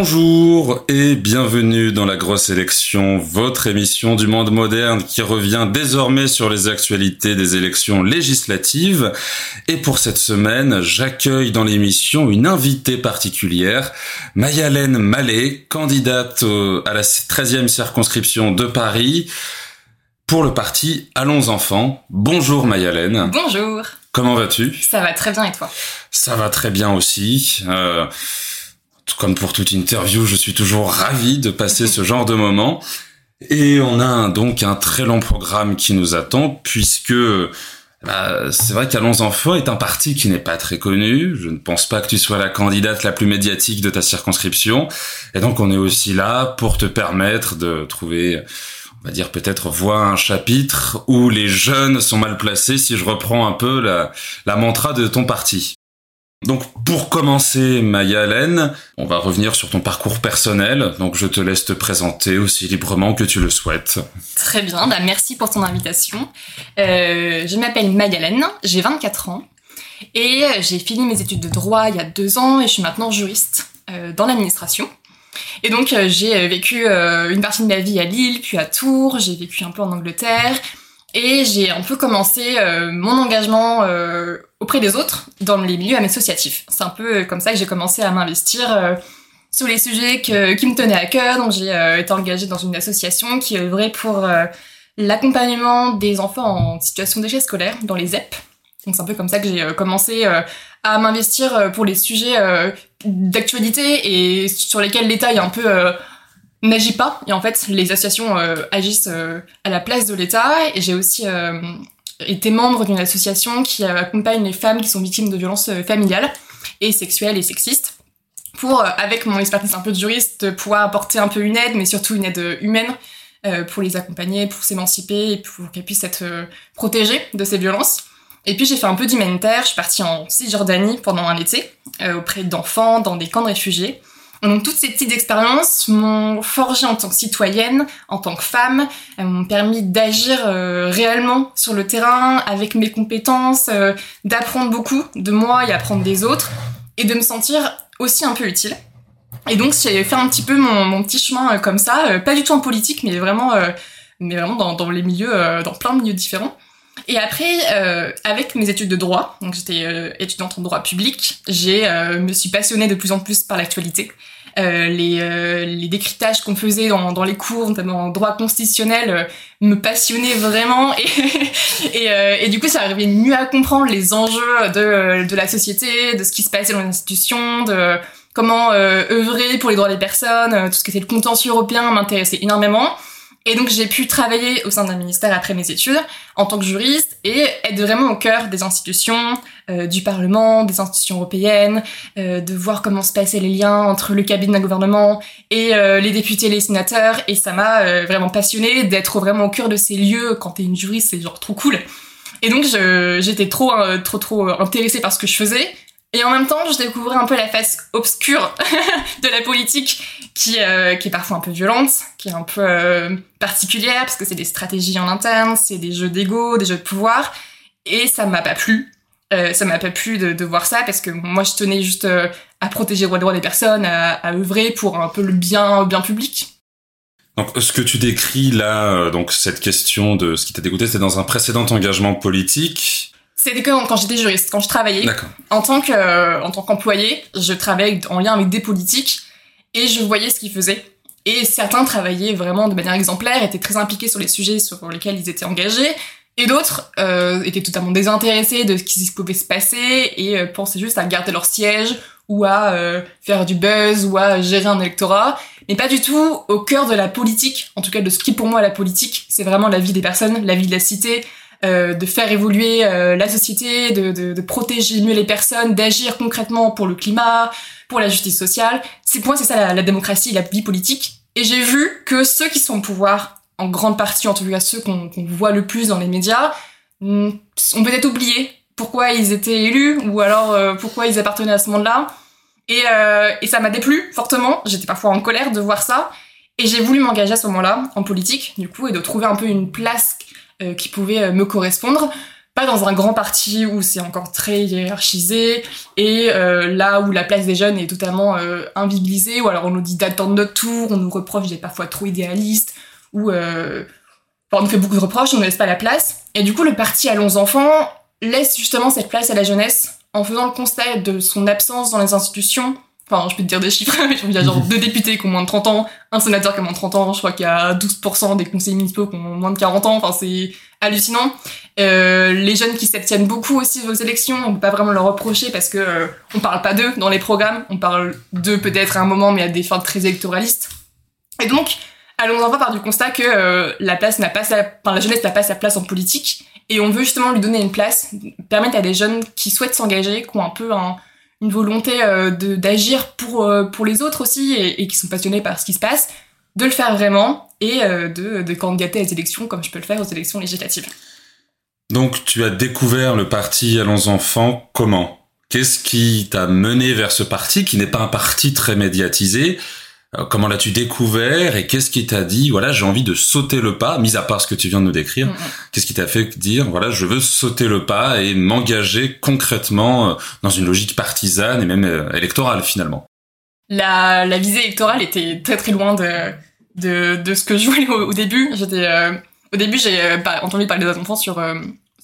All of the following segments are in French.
Bonjour et bienvenue dans la grosse élection, votre émission du monde moderne qui revient désormais sur les actualités des élections législatives. Et pour cette semaine, j'accueille dans l'émission une invitée particulière, Mayalène Mallet, candidate à la 13e circonscription de Paris pour le parti Allons Enfants. Bonjour Mayalène. Bonjour. Comment vas-tu? Ça va très bien et toi? Ça va très bien aussi. Euh, comme pour toute interview, je suis toujours ravi de passer ce genre de moment. Et on a donc un très long programme qui nous attend, puisque bah, c'est vrai qu'Allons Enfants est un parti qui n'est pas très connu. Je ne pense pas que tu sois la candidate la plus médiatique de ta circonscription. Et donc on est aussi là pour te permettre de trouver, on va dire peut-être voir un chapitre où les jeunes sont mal placés, si je reprends un peu la, la mantra de ton parti. Donc pour commencer, Maya Hélène, on va revenir sur ton parcours personnel. Donc je te laisse te présenter aussi librement que tu le souhaites. Très bien, bah merci pour ton invitation. Euh, je m'appelle Maya Hélène, j'ai 24 ans et j'ai fini mes études de droit il y a deux ans et je suis maintenant juriste euh, dans l'administration. Et donc euh, j'ai vécu une partie de ma vie à Lille, puis à Tours, j'ai vécu un peu en Angleterre, et j'ai un peu commencé euh, mon engagement euh, auprès des autres dans les milieux associatifs. C'est un peu comme ça que j'ai commencé à m'investir euh, sur les sujets que, qui me tenaient à cœur. Donc j'ai été engagée dans une association qui œuvrait pour l'accompagnement des enfants en situation d'échec scolaire dans les ZEP. Donc c'est un peu comme ça que j'ai commencé à m'investir pour les sujets d'actualité et sur lesquels l'État est un peu n'agit pas. Et en fait les associations euh, agissent euh, à la place de l'État. Et j'ai aussi euh, été membre d'une association qui accompagne les femmes qui sont victimes de violences familiales et sexuelles et sexistes pour avec mon expertise un peu de juriste pouvoir apporter un peu une aide mais surtout une aide humaine pour les accompagner pour s'émanciper et pour qu'elles puissent être protégées de ces violences. Et puis j'ai fait un peu d'humanitaire, je suis partie en Cisjordanie pendant un été auprès d'enfants dans des camps de réfugiés donc toutes ces petites expériences m'ont forgé en tant que citoyenne, en tant que femme, elles m'ont permis d'agir euh, réellement sur le terrain avec mes compétences, euh, d'apprendre beaucoup de moi et apprendre des autres, et de me sentir aussi un peu utile. Et donc j'ai fait un petit peu mon, mon petit chemin euh, comme ça, pas du tout en politique, mais vraiment, mais vraiment dans, dans les milieux, dans plein de milieux différents. Et après, euh, avec mes études de droit, donc j'étais euh, étudiante en droit public, j'ai euh, me suis passionnée de plus en plus par l'actualité. les, les décryptages qu'on faisait dans, dans les cours, notamment en droit constitutionnel, me passionnaient vraiment et, et, et, du coup ça arrivait mieux à comprendre les enjeux de, de la société, de ce qui se passait dans les institutions, de comment œuvrer pour les droits des personnes, tout ce qui était le contentieux européen m'intéressait énormément. Et donc j'ai pu travailler au sein d'un ministère après mes études en tant que juriste et être vraiment au cœur des institutions, euh, du Parlement, des institutions européennes, euh, de voir comment se passaient les liens entre le cabinet d'un gouvernement et euh, les députés les sénateurs. Et ça m'a vraiment passionné d'être vraiment au cœur de ces lieux. Quand t'es une juriste, c'est genre trop cool. Et donc j'étais trop, trop, trop intéressée par ce que je faisais. Et en même temps, je découvrais un peu la face obscure de la politique, qui, euh, qui est parfois un peu violente, qui est un peu euh, particulière, parce que c'est des stratégies en interne, c'est des jeux d'ego, des jeux de pouvoir, et ça m'a pas plu. Euh, ça m'a pas plu de, de, voir ça, parce que moi, je tenais juste euh, à protéger le droit des personnes, à, à, œuvrer pour un peu le bien, bien public. Donc, ce que tu décris là, donc cette question de ce qui t'a dégoûté, c'est dans un précédent engagement politique. C'était quand, quand j'étais juriste, quand je travaillais. En tant que, en tant qu'employé, je travaillais en lien avec des politiques et je voyais ce qu'ils faisaient. Et certains travaillaient vraiment de manière exemplaire, étaient très impliqués sur les sujets sur lesquels ils étaient engagés, et d'autres euh, étaient totalement désintéressés de ce qui pouvait se passer et euh, pensaient juste à garder leur siège ou à euh, faire du buzz ou à gérer un électorat, mais pas du tout au cœur de la politique, en tout cas de ce qui pour moi la politique, c'est vraiment la vie des personnes, la vie de la cité, euh, de faire évoluer euh, la société, de, de, protéger mieux les personnes, d'agir concrètement pour le climat, pour la justice sociale. C'est pour moi c'est ça la, démocratie, la vie politique. Et j'ai vu que ceux qui sont au pouvoir, en grande partie, en tout cas ceux qu'on qu voit le plus dans les médias, ont peut-être oublié pourquoi ils étaient élus ou alors euh, pourquoi ils appartenaient à ce monde-là. Et ça m'a déplu fortement. J'étais parfois en colère de voir ça. Et j'ai voulu m'engager à ce moment-là en politique, du coup, et de trouver un peu une place euh, qui pouvait euh, me correspondre pas dans un grand parti où c'est encore très hiérarchisé et euh, là où la place des jeunes est totalement euh, invisibilisée ou alors on nous dit d'attendre notre tour, on nous reproche d'être parfois trop idéaliste ou euh, on nous fait beaucoup de reproches, on ne laisse pas la place. Et du coup, le parti Allons enfants laisse justement cette place à la jeunesse en faisant le constat de son absence dans les institutions Enfin, je peux te dire des chiffres, mais il y a genre deux députés qui ont moins de 30 ans, un sénateur qui a moins de 30 ans, je crois qu'il y a 12% des conseillers municipaux qui ont moins de 40 ans, enfin c'est hallucinant. Euh, les jeunes qui s'abstiennent beaucoup aussi aux élections, on peut pas vraiment leur reprocher parce que euh, on parle pas d'eux dans les programmes, on parle d'eux peut-être à un moment mais à des fins très électoralistes. Et donc, allons en par du constat que euh, la place n'a pas sa, enfin, la jeunesse n'a pas sa place en politique et on veut justement lui donner une place, permettre à des jeunes qui souhaitent s'engager, qui ont un peu un une volonté euh, d'agir pour, euh, pour les autres aussi et, qui sont passionnés par ce qui se passe, de le faire vraiment et euh, de, de candidater à des élections comme je peux le faire aux élections législatives. Donc tu as découvert le parti Allons Enfants comment? Qu'est-ce qui t'a mené vers ce parti qui n'est pas un parti très médiatisé? Comment l'as-tu découvert et qu'est-ce qui t'a dit voilà j'ai envie de sauter le pas mis à part ce que tu viens de nous décrire. Mm, mm. qu'est-ce qui t'a fait dire voilà je veux sauter le pas et m'engager concrètement euh, dans une logique partisane et même euh, électorale finalement? La, la visée électorale était très très loin de de, de ce que je voulais au, début. J'étais au début j'ai entendu parler des enfants sur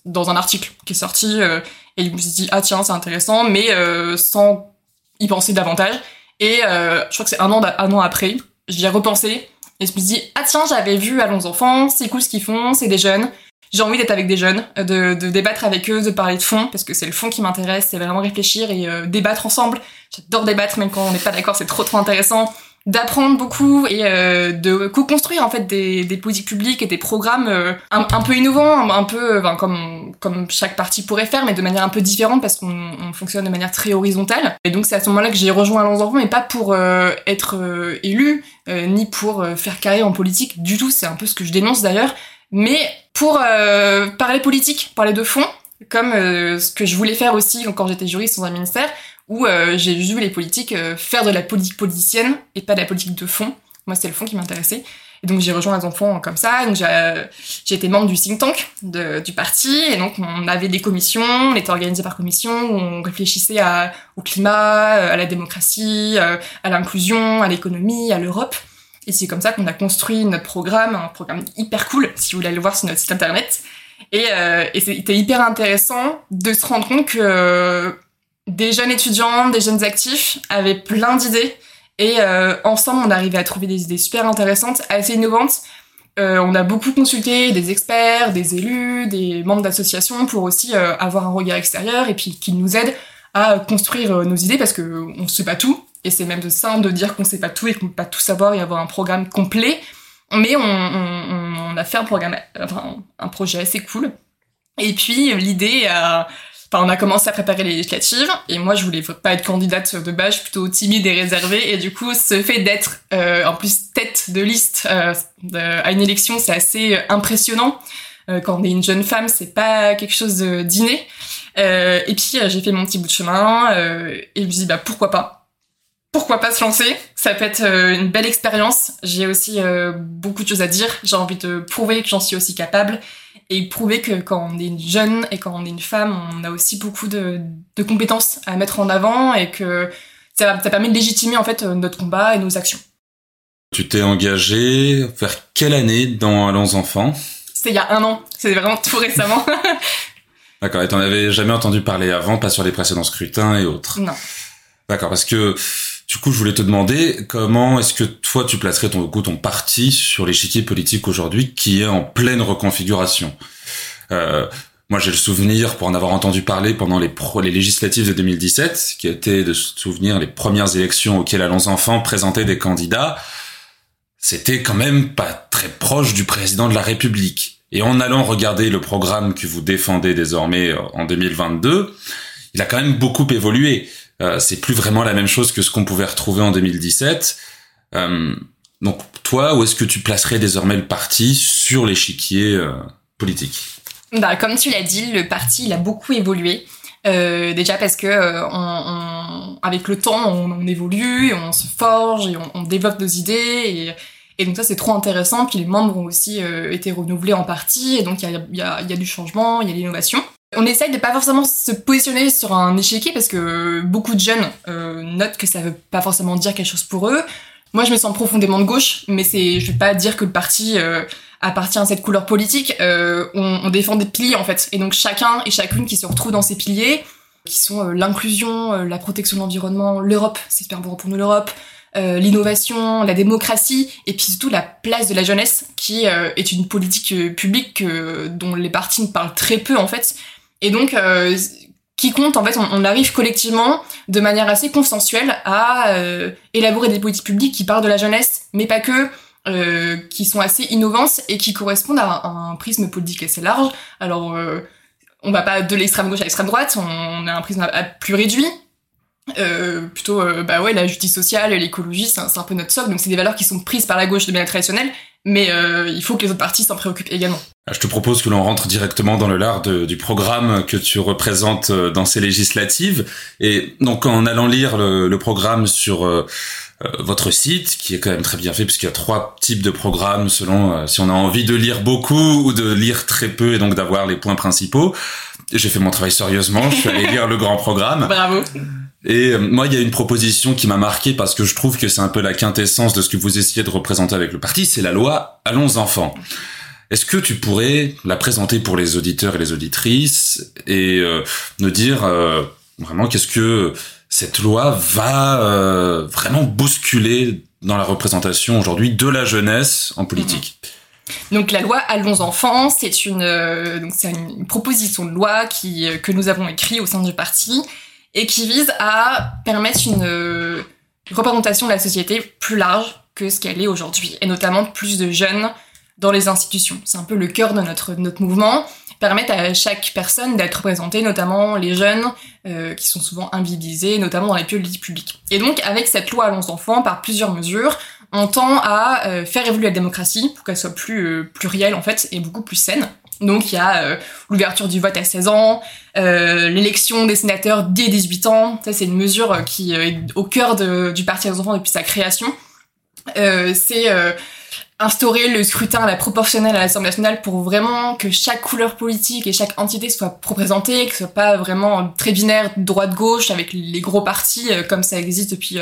dans un article qui est sorti et je me suis dit ah tiens c'est intéressant mais sans y penser davantage et euh, je crois que c'est un an, un an après, j'y ai repensé et je me suis dit ah tiens j'avais vu Allons enfants, c'est cool ce qu'ils font, c'est des jeunes. J'ai envie d'être avec des jeunes, de, de, débattre avec eux, de parler de fond, parce que c'est le fond qui m'intéresse, c'est vraiment réfléchir et euh, débattre ensemble. J'adore débattre, même quand on n'est pas d'accord, c'est trop trop intéressant d'apprendre beaucoup et euh, de co-construire en fait des, des, politiques publiques et des programmes euh, un, un, peu innovants, un, peu enfin, comme comme chaque parti pourrait faire, mais de manière un peu différente parce qu'on on fonctionne de manière très horizontale. Et donc c'est à ce moment-là que j'ai rejoint Allons mais pas pour euh, être élu ni pour faire carrière en politique du tout. C'est un peu ce que je dénonce d'ailleurs, mais pour parler politique, parler de fond, comme ce que je voulais faire aussi quand j'étais juriste dans un ministère où euh, j'ai vu les politiques euh, faire de la politique politicienne et pas de la politique de fond. Moi, c'est le fond qui m'intéressait. Et donc j'ai rejoint les enfants comme ça. Donc j'ai été membre du think tank de, du parti et donc on avait des commissions, on était organisé par commission on réfléchissait à, au climat, euh, à la démocratie, à l'inclusion, à l'économie, à l'Europe. Et c'est comme ça qu'on a construit notre programme, un programme hyper cool si vous voulez aller le voir sur notre site internet. Et, euh, et c'était hyper intéressant de se rendre compte que des jeunes étudiants, des jeunes actifs avaient plein d'idées et euh, ensemble on arrivait à trouver des idées super intéressantes, assez innovantes. Euh, on a beaucoup consulté des experts, des élus, des membres d'associations pour aussi euh, avoir un regard extérieur et puis qu'ils nous aident à construire nos idées parce que on sait pas tout et c'est même de simple de dire qu'on sait pas tout et qu'on peut pas tout savoir et avoir un programme complet. Mais on, on, on a fait un programme, enfin un projet assez cool. Et puis l'idée a on a commencé à préparer les législatives et moi je voulais pas être candidate de base, plutôt timide et réservée et du coup ce fait d'être euh, en plus tête de liste euh, à une élection c'est assez impressionnant. Euh, quand on est une jeune femme c'est pas quelque chose d'inné. et puis j'ai fait mon petit bout de chemin et je me dis bah pourquoi pas? Pourquoi pas se lancer? Ça peut être une belle expérience. J'ai aussi beaucoup de choses à dire. J'ai envie de prouver que j'en suis aussi capable et prouver que quand on est jeune et quand on est une femme, on a aussi beaucoup de, de compétences à mettre en avant et que ça, ça permet de légitimer en fait notre combat et nos actions. Tu t'es engagé vers quelle année dans Allons Enfants? C'était il y a un an, c'est vraiment tout récemment. D'accord, et t'en avais jamais entendu parler avant, pas sur les précédents scrutins et autres? Non. D'accord, parce que du coup, je voulais te demander comment est-ce que toi tu placerais ton coup ton parti sur l'échiquier politique aujourd'hui qui est en pleine reconfiguration? Euh, moi, j'ai le souvenir, pour en avoir entendu parler pendant les, les législatives de 2017, qui était de souvenir les premières élections auxquelles Allons Enfants présentait des candidats, c'était quand même pas très proche du président de la République. Et en allant regarder le programme que vous défendez désormais en 2022, il a quand même beaucoup évolué. Euh, c'est plus vraiment la même chose que ce qu'on pouvait retrouver en 2017. Euh, donc toi, où est-ce que tu placerais désormais le parti sur l'échiquier euh, politique? Bah, Comme tu l'as dit, le parti il a beaucoup évolué. déjà parce que avec le temps, on, évolue, on se forge et on, développe nos idées. Et, donc ça, c'est trop intéressant. Puis les membres ont aussi été renouvelés en partie. Et donc il y a, du changement, il y a l'innovation. On essaye de pas forcément se positionner sur un échiquier parce que beaucoup de jeunes euh, notent que ça veut pas forcément dire quelque chose pour eux. Moi, je me sens profondément de gauche, mais c'est, je vais pas dire que le parti euh, appartient à cette couleur politique. Euh, on, défend des piliers en fait, et donc chacun et chacune qui se retrouve dans ces piliers, qui sont l'inclusion, la protection de l'environnement, l'Europe, c'est super bon pour nous l'Europe, l'innovation, la démocratie, et puis surtout la place de la jeunesse, qui est une politique publique dont les partis ne parlent très peu en fait. Et donc, qui compte en fait, on, arrive collectivement de manière assez consensuelle à élaborer des politiques publiques qui parlent de la jeunesse, mais pas que. qui sont assez innovantes et qui correspondent à, un prisme politique assez large. Alors, on va pas de l'extrême gauche à l'extrême droite, on a un prisme plus réduit, euh, plutôt euh, bah ouais la justice sociale l'écologie c'est un, peu notre socle donc c'est des valeurs qui sont prises par la gauche de manière traditionnelle mais euh, il faut que les autres partis s'en préoccupent également. Ah, je te propose que l'on rentre directement dans le lard du programme que tu représentes euh, dans ces législatives. Et donc en allant lire le, le programme sur euh, votre site qui est quand même très bien fait puisqu'il y a trois types de programmes selon si on a envie de lire beaucoup ou de lire très peu et donc d'avoir les points principaux. J'ai fait mon travail sérieusement je suis allé lire le grand programme. Bravo et euh, moi, il y a une proposition qui m'a marqué parce que je trouve que c'est un peu la quintessence de ce que vous essayez de représenter avec le parti, c'est la loi Allons enfants. Est-ce que tu pourrais la présenter pour les auditeurs et les auditrices et euh, nous dire euh, vraiment qu'est-ce que cette loi va vraiment bousculer dans la représentation aujourd'hui de la jeunesse en politique? Donc la loi Allons enfants, c'est une donc c'est une, proposition de loi qui que nous avons écrite au sein du parti et qui vise à permettre une, représentation de la société plus large que ce qu'elle est aujourd'hui, et notamment plus de jeunes dans les institutions. C'est un peu le cœur de notre, notre mouvement, permettre à chaque personne d'être représentée, notamment les jeunes, euh, qui sont souvent invisibilisés, notamment dans les politiques publiques. Et donc, avec cette loi Allons enfants, par plusieurs mesures, on tend à euh, faire évoluer la démocratie pour qu'elle soit plus euh, plurielle, en fait, et beaucoup plus saine. Donc il y a euh, l'ouverture du vote à 16 ans, euh, l'élection des sénateurs dès 18 ans. Ça c'est une mesure euh, qui est au cœur du Parti des enfants depuis sa création. c'est instaurer le scrutin à la proportionnelle à l'Assemblée nationale pour vraiment que chaque couleur politique et chaque entité soit représentée, que ce soit pas vraiment très binaire droite-gauche avec les gros partis comme ça existe depuis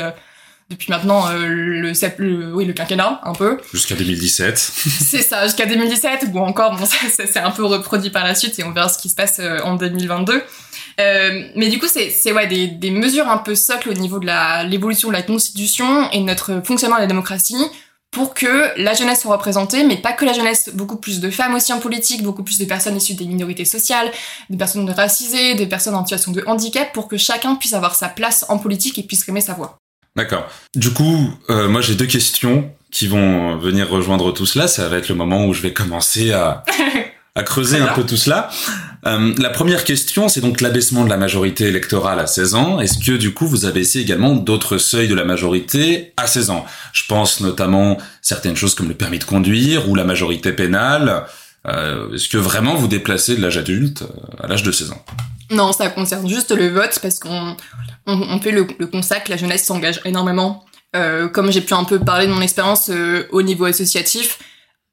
depuis maintenant euh, le, le, oui, le quinquennat, un peu. Jusqu'à 2017. c'est ça, jusqu'à 2017, ou encore, bon, ça, c'est un peu reproduit par la suite et on verra ce qui se passe euh, en 2022. Euh, mais du coup, c'est ouais, des, des mesures un peu socles au niveau de l'évolution de la Constitution et de notre fonctionnement de la démocratie pour que la jeunesse soit représentée, mais pas que la jeunesse, beaucoup plus de femmes aussi en politique, beaucoup plus de personnes issues des minorités sociales, des personnes racisées, des personnes en situation de handicap, pour que chacun puisse avoir sa place en politique et puisse aimer sa voix. D'accord. Du coup, euh, moi j'ai deux questions qui vont venir rejoindre tout cela. Ça va être le moment où je vais commencer à, à creuser un peu tout cela. Euh, la première question, c'est donc l'abaissement de la majorité électorale à 16 ans. Est-ce que du coup vous essayé également d'autres seuils de la majorité à 16 ans? Je pense notamment certaines choses comme le permis de conduire ou la majorité pénale. Euh, Est-ce que vraiment vous déplacez de l'âge adulte euh, à l'âge de 16 ans? Non, ça concerne juste le vote parce qu'on on, fait le, constat que la jeunesse s'engage énormément. Euh, comme j'ai pu un peu parler de mon expérience euh, au niveau associatif,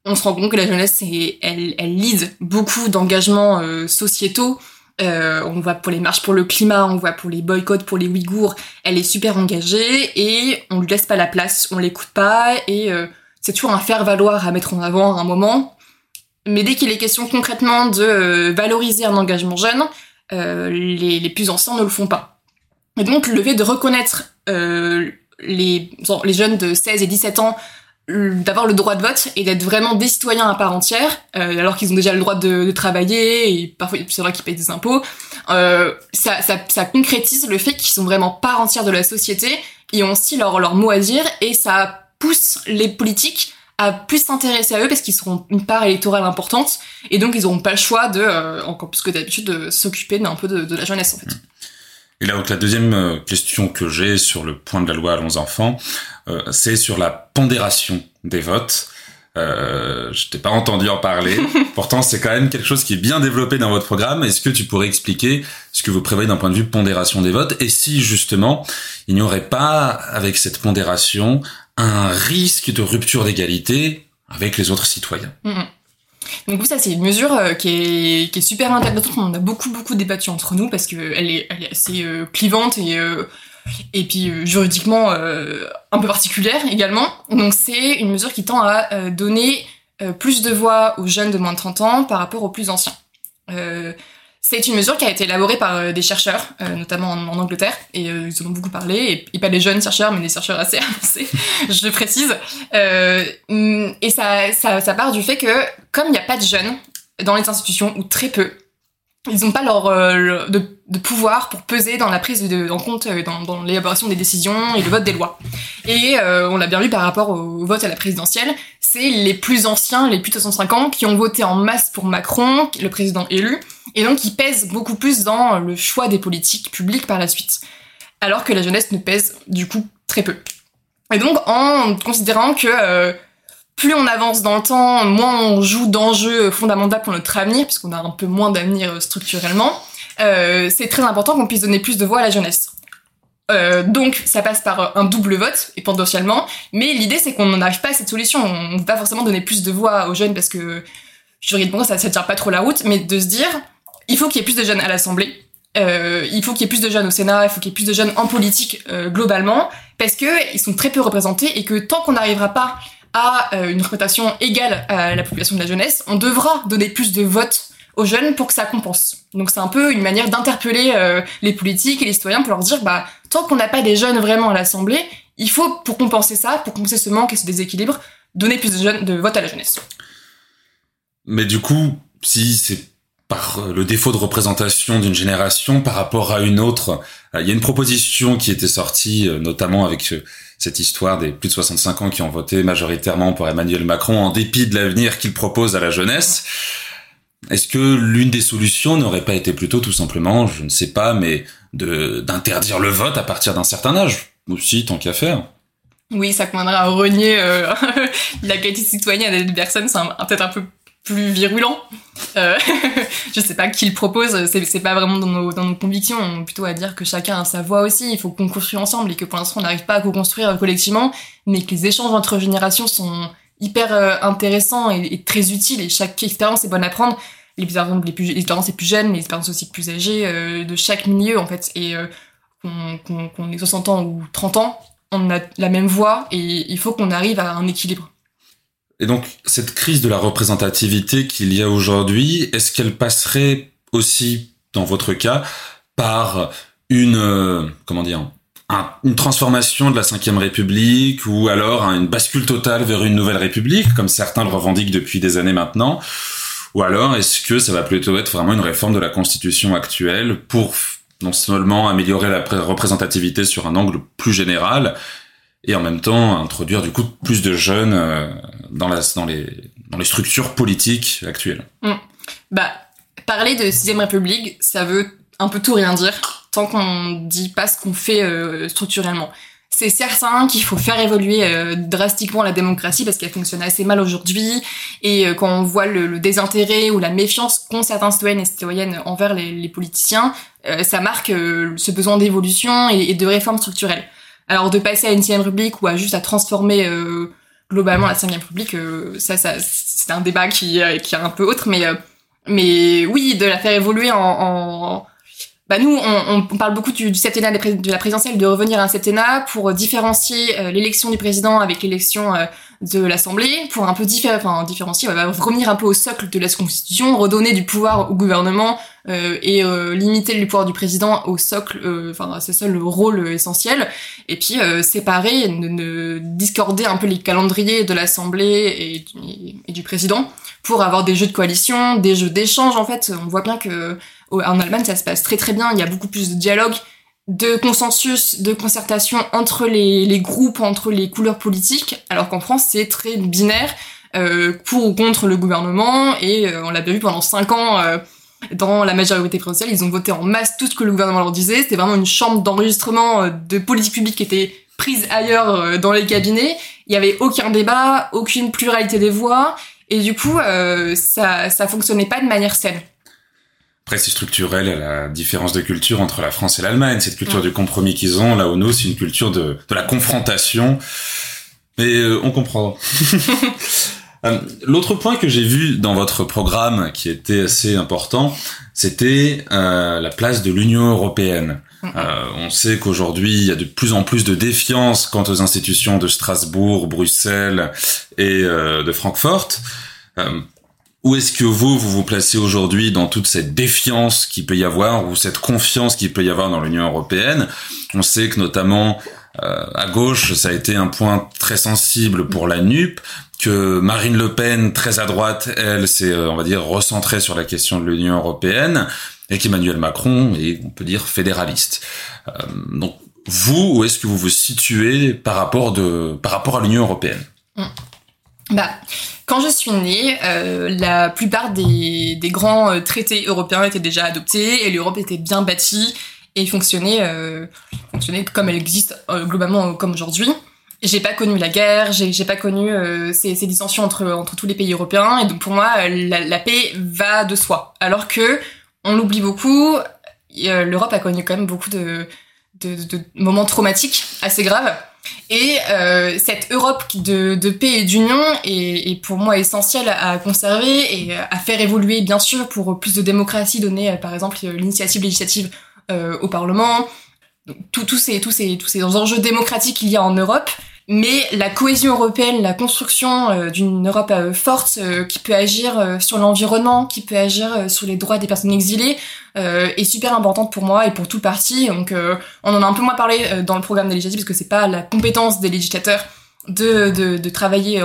on se rend compte que la jeunesse, elle, elle lead beaucoup d'engagements euh, sociétaux. On voit pour les marches pour le climat, on voit pour les boycotts pour les Ouïghours. Elle est super engagée et on lui laisse pas la place, on l'écoute pas et c'est toujours un faire valoir à mettre en avant à un moment. Mais dès qu'il est question concrètement de valoriser un engagement jeune, les, les plus anciens ne le font pas. Et donc le fait de reconnaître euh, les, les jeunes de 16 et 17 ans d'avoir le droit de vote et d'être vraiment des citoyens à part entière, euh, alors qu'ils ont déjà le droit de, de travailler et parfois c'est vrai qu'ils payent des impôts, euh, ça, ça, ça, concrétise le fait qu'ils sont vraiment part entière de la société, ils ont aussi leur, leur mot à dire et ça pousse les politiques à plus s'intéresser à eux parce qu'ils seront une part électorale importante et donc ils n'auront pas le choix de, euh, encore plus que d'habitude, de s'occuper d'un peu de, de, la jeunesse en fait. Et là, donc, la deuxième euh, question que j'ai sur le point de la loi Allons enfants, euh, c'est sur la pondération des votes. Euh, je t'ai pas entendu en parler. Pourtant, c'est quand même quelque chose qui est bien développé dans votre programme. Est-ce que tu pourrais expliquer ce que vous prévoyez d'un point de vue pondération des votes? Et si justement il n'y aurait pas, avec cette pondération, un risque de rupture d'égalité avec les autres citoyens mmh. Donc ça, c'est une mesure qui est, qui est super intéressante. On a beaucoup, beaucoup débattu entre nous parce qu'elle est, assez clivante et et puis euh, juridiquement euh, un peu particulière également. Donc c'est une mesure qui tend à euh, donner plus de voix aux jeunes de moins de 30 ans par rapport aux plus anciens. C'est une mesure qui a été élaborée par des chercheurs, notamment en, Angleterre, et ils en ont beaucoup parlé, et, pas des jeunes chercheurs, mais des chercheurs assez avancés, je précise. et ça, ça, part du fait que, comme il n'y a pas de jeunes dans les institutions, ou très peu, ils n'ont pas leur euh, de, pouvoir pour peser dans la prise de, en compte euh, dans, dans l'élaboration des décisions et le vote des lois. Et euh, on l'a bien vu par rapport au vote à la présidentielle, c'est les plus anciens, les plus de 65 ans, qui ont voté en masse pour Macron, le président élu, et donc qui pèsent beaucoup plus dans le choix des politiques publiques par la suite. Alors que la jeunesse ne pèse du coup très peu. Et donc en considérant que plus on avance dans le temps, moins on joue d'enjeux fondamentaux pour notre avenir, puisqu'on a un peu moins d'avenir euh, structurellement. Euh, c'est très important qu'on puisse donner plus de voix à la jeunesse. Euh, donc ça passe par un double vote, et potentiellement, mais l'idée c'est qu'on n'arrive pas à cette solution. On ne peut pas forcément donner plus de voix aux jeunes parce que juridiquement ça ne tient pas trop la route, mais de se dire, il faut qu'il y ait plus de jeunes à l'Assemblée, euh, il faut qu'il y ait plus de jeunes au Sénat, il faut qu'il y ait plus de jeunes en politique euh, globalement, parce que ils sont très peu représentés et que tant qu'on n'arrivera pas à euh, une représentation égale à la population de la jeunesse, on devra donner plus de votes aux jeunes pour que ça compense. Donc c'est un peu une manière d'interpeller les politiques et les citoyens pour leur dire bah tant qu'on n'a pas des jeunes vraiment à l'Assemblée, il faut pour compenser ça, pour compenser ce manque et ce déséquilibre, donner plus de jeunes de votes à la jeunesse. Mais du coup, si c'est par le défaut de représentation d'une génération par rapport à une autre, euh, il y a une proposition qui était sortie notamment avec cette histoire des plus de 65 ans qui ont voté majoritairement pour Emmanuel Macron en dépit de l'avenir qu'il propose à la jeunesse. Est-ce que l'une des solutions n'aurait pas été plutôt tout simplement, je ne sais pas, mais d'interdire le vote à partir d'un certain âge? Aussi, tant qu'à faire. Oui, ça conviendra à renier euh, la qualité citoyenne des personnes, c'est peut-être un peu plus virulent. Euh, je sais pas qui le propose, c'est pas vraiment dans nos, dans nos convictions, on plutôt à dire que chacun a sa voix aussi, il faut qu'on construise ensemble et que pour l'instant on n'arrive pas à co-construire collectivement, mais que les échanges entre générations sont hyper euh, intéressants et, très utiles et chaque expérience est bonne à prendre. Les expériences les plus, les expériences plus jeunes, les expériences aussi plus âgées euh, de chaque milieu en fait. Et euh, qu'on ait 60 ans ou 30 ans, on a la même voix et il faut qu'on arrive à un équilibre. Et donc, cette crise de la représentativité qu'il y a aujourd'hui, est-ce qu'elle passerait aussi, dans votre cas, par une, euh, comment dire, une transformation de la Ve République ou alors une bascule totale vers une nouvelle République, comme certains le revendiquent depuis des années maintenant? Ou alors, est-ce que ça va plutôt être vraiment une réforme de la Constitution actuelle pour non seulement améliorer la représentativité sur un angle plus général, et en même temps introduire du coup plus de jeunes euh, dans, les, structures politiques actuelles. Mm. Bah, parler de sixième république, ça veut un peu tout rien dire tant qu'on dit pas ce qu'on fait euh, structurellement. C'est certain qu'il faut faire évoluer euh, drastiquement la démocratie parce qu'elle fonctionne assez mal aujourd'hui et quand on voit le, désintérêt ou la méfiance qu'ont certains citoyennes et citoyennes envers les, politiciens, ça marque ce besoin d'évolution et, et de réformes structurelles. Alors de passer à une sixième république ou à juste à transformer euh, globalement la cinquième république, euh, ça, c'est un débat qui, euh, qui est un peu autre, mais mais oui, de la faire évoluer en, en... bah nous, on, on, parle beaucoup du, du septennat de la présidentielle, de revenir à un septennat pour différencier l'élection du président avec l'élection de l'Assemblée pour un peu enfin, différencier, on va revenir un peu au socle de la Constitution, redonner du pouvoir au gouvernement euh, et euh, limiter le pouvoir du président au socle, euh, enfin c'est ça le rôle essentiel, et puis séparer, ne, discorder un peu les calendriers de l'Assemblée et, et, du président pour avoir des jeux de coalition, des jeux d'échange en fait. On voit bien que en Allemagne ça se passe très très bien, il y a beaucoup plus de dialogue de consensus, de concertation entre les, groupes, entre les couleurs politiques, alors qu'en France c'est très binaire, euh, pour ou contre le gouvernement, et euh, on l'a bien vu pendant cinq ans euh, dans la majorité présidentielle, ils ont voté en masse tout ce que le gouvernement leur disait, c'était vraiment une chambre d'enregistrement de politique publique qui était prise ailleurs dans les cabinets, il y avait aucun débat, aucune pluralité des voix, et du coup ça, ça fonctionnait pas de manière saine. Après, c'est structurel à la différence de culture entre la France et l'Allemagne. Cette culture du compromis qu'ils ont, là où nous, c'est une culture de, de la confrontation. Mais euh, on comprend. Euh, l'autre point que j'ai vu dans votre programme qui était assez important, c'était euh, la place de l'Union européenne. Euh, on sait qu'aujourd'hui, il y a de plus en plus de défiance quant aux institutions de Strasbourg, Bruxelles et de Francfort. Où est-ce que vous, vous vous placez aujourd'hui dans toute cette défiance qu'il peut y avoir ou cette confiance qu'il peut y avoir dans l'Union européenne? On sait que notamment à gauche, ça a été un point très sensible pour la NUP que Marine Le Pen, très à droite, elle, s'est, euh, on va dire, recentrée sur la question de l'Union européenne, et qu'Emmanuel Macron est, on peut dire, fédéraliste. Euh, donc, vous, où est-ce que vous vous situez par rapport de, par rapport à l'Union européenne? Hmm. Bah, quand je suis née, euh, la plupart des, grands traités européens étaient déjà adoptés et l'Europe était bien bâtie et fonctionnait, fonctionnait comme elle existe globalement comme aujourd'hui j'ai pas connu la guerre, j'ai pas connu euh, ces, ces, dissensions entre entre tous les pays européens et donc pour moi la, paix va de soi. Alors que on l'oublie beaucoup, euh, l'Europe a connu quand même beaucoup de moments traumatiques assez graves et euh, cette Europe de, de paix et d'union est, est, pour moi essentielle à conserver et à faire évoluer bien sûr pour plus de démocratie donner par exemple l'initiative législative au Parlement. Tous ces, ces, tous ces enjeux démocratiques qu'il y a en Europe, mais la cohésion européenne, la construction euh, d'une Europe euh, forte euh, qui peut agir sur l'environnement, qui peut agir sur les droits des personnes exilées, est super importante pour moi et pour tout le parti. Donc on en a un peu moins parlé dans le programme des législatives parce que c'est pas la compétence des législateurs de, de, de travailler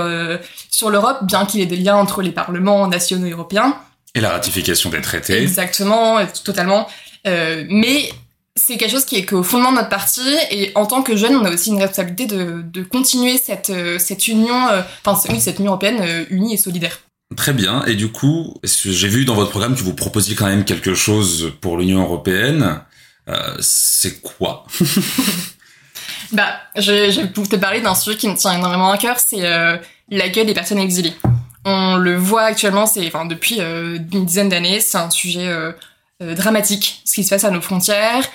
sur l'Europe, bien qu'il y ait des liens entre les parlements nationaux et européens. Et la ratification des traités. Exactement, totalement. mais c'est quelque chose qui est qu'au fondement de notre parti et en tant que jeune on a aussi une responsabilité de, de continuer cette, euh, cette union euh, enfin oui cette union européenne euh, unie et solidaire Très bien. Et du coup, j'ai vu dans votre programme que vous proposiez quand même quelque chose pour l'Union européenne. Euh, c'est quoi? Bah, je, je vais te parler d'un sujet qui me tient énormément à cœur, c'est l'accueil des personnes exilées. On le voit actuellement, c'est enfin depuis une dizaine d'années, c'est un sujet dramatique, ce qui se passe à nos frontières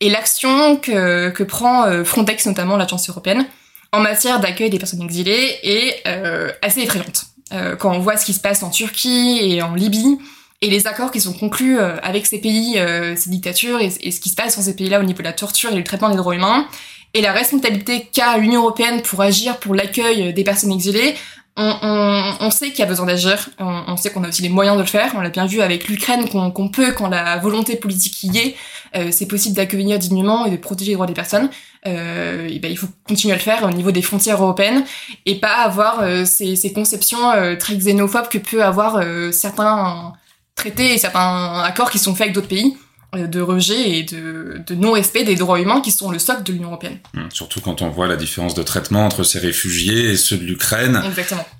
et l'action que, que prend euh, Frontex, notamment l'agence européenne, en matière d'accueil des personnes exilées est euh, assez effrayante. Euh, quand on voit ce qui se passe en Turquie et en Libye, et les accords qui sont conclus euh, avec ces pays, ces dictatures, et, et, ce qui se passe dans ces pays-là au niveau de la torture et du traitement des droits humains, et la responsabilité qu'a l'Union européenne pour agir pour l'accueil des personnes exilées, on, on, on, sait qu'il y a besoin d'agir, on, on, sait qu'on a aussi les moyens de le faire, on l'a bien vu avec l'Ukraine qu'on peut quand la volonté politique y est, euh, c'est possible d'accueillir dignement et de protéger les droits des personnes. Euh, ben, il faut continuer à le faire au niveau des frontières européennes et pas avoir euh, ces, ces, conceptions euh, très xénophobes que peut avoir certains traités et certains accords qui sont faits avec d'autres pays de rejet et de, de non-respect des droits humains qui sont le socle de l'Union européenne. Hum, surtout quand on voit la différence de traitement entre ces réfugiés et ceux de l'Ukraine,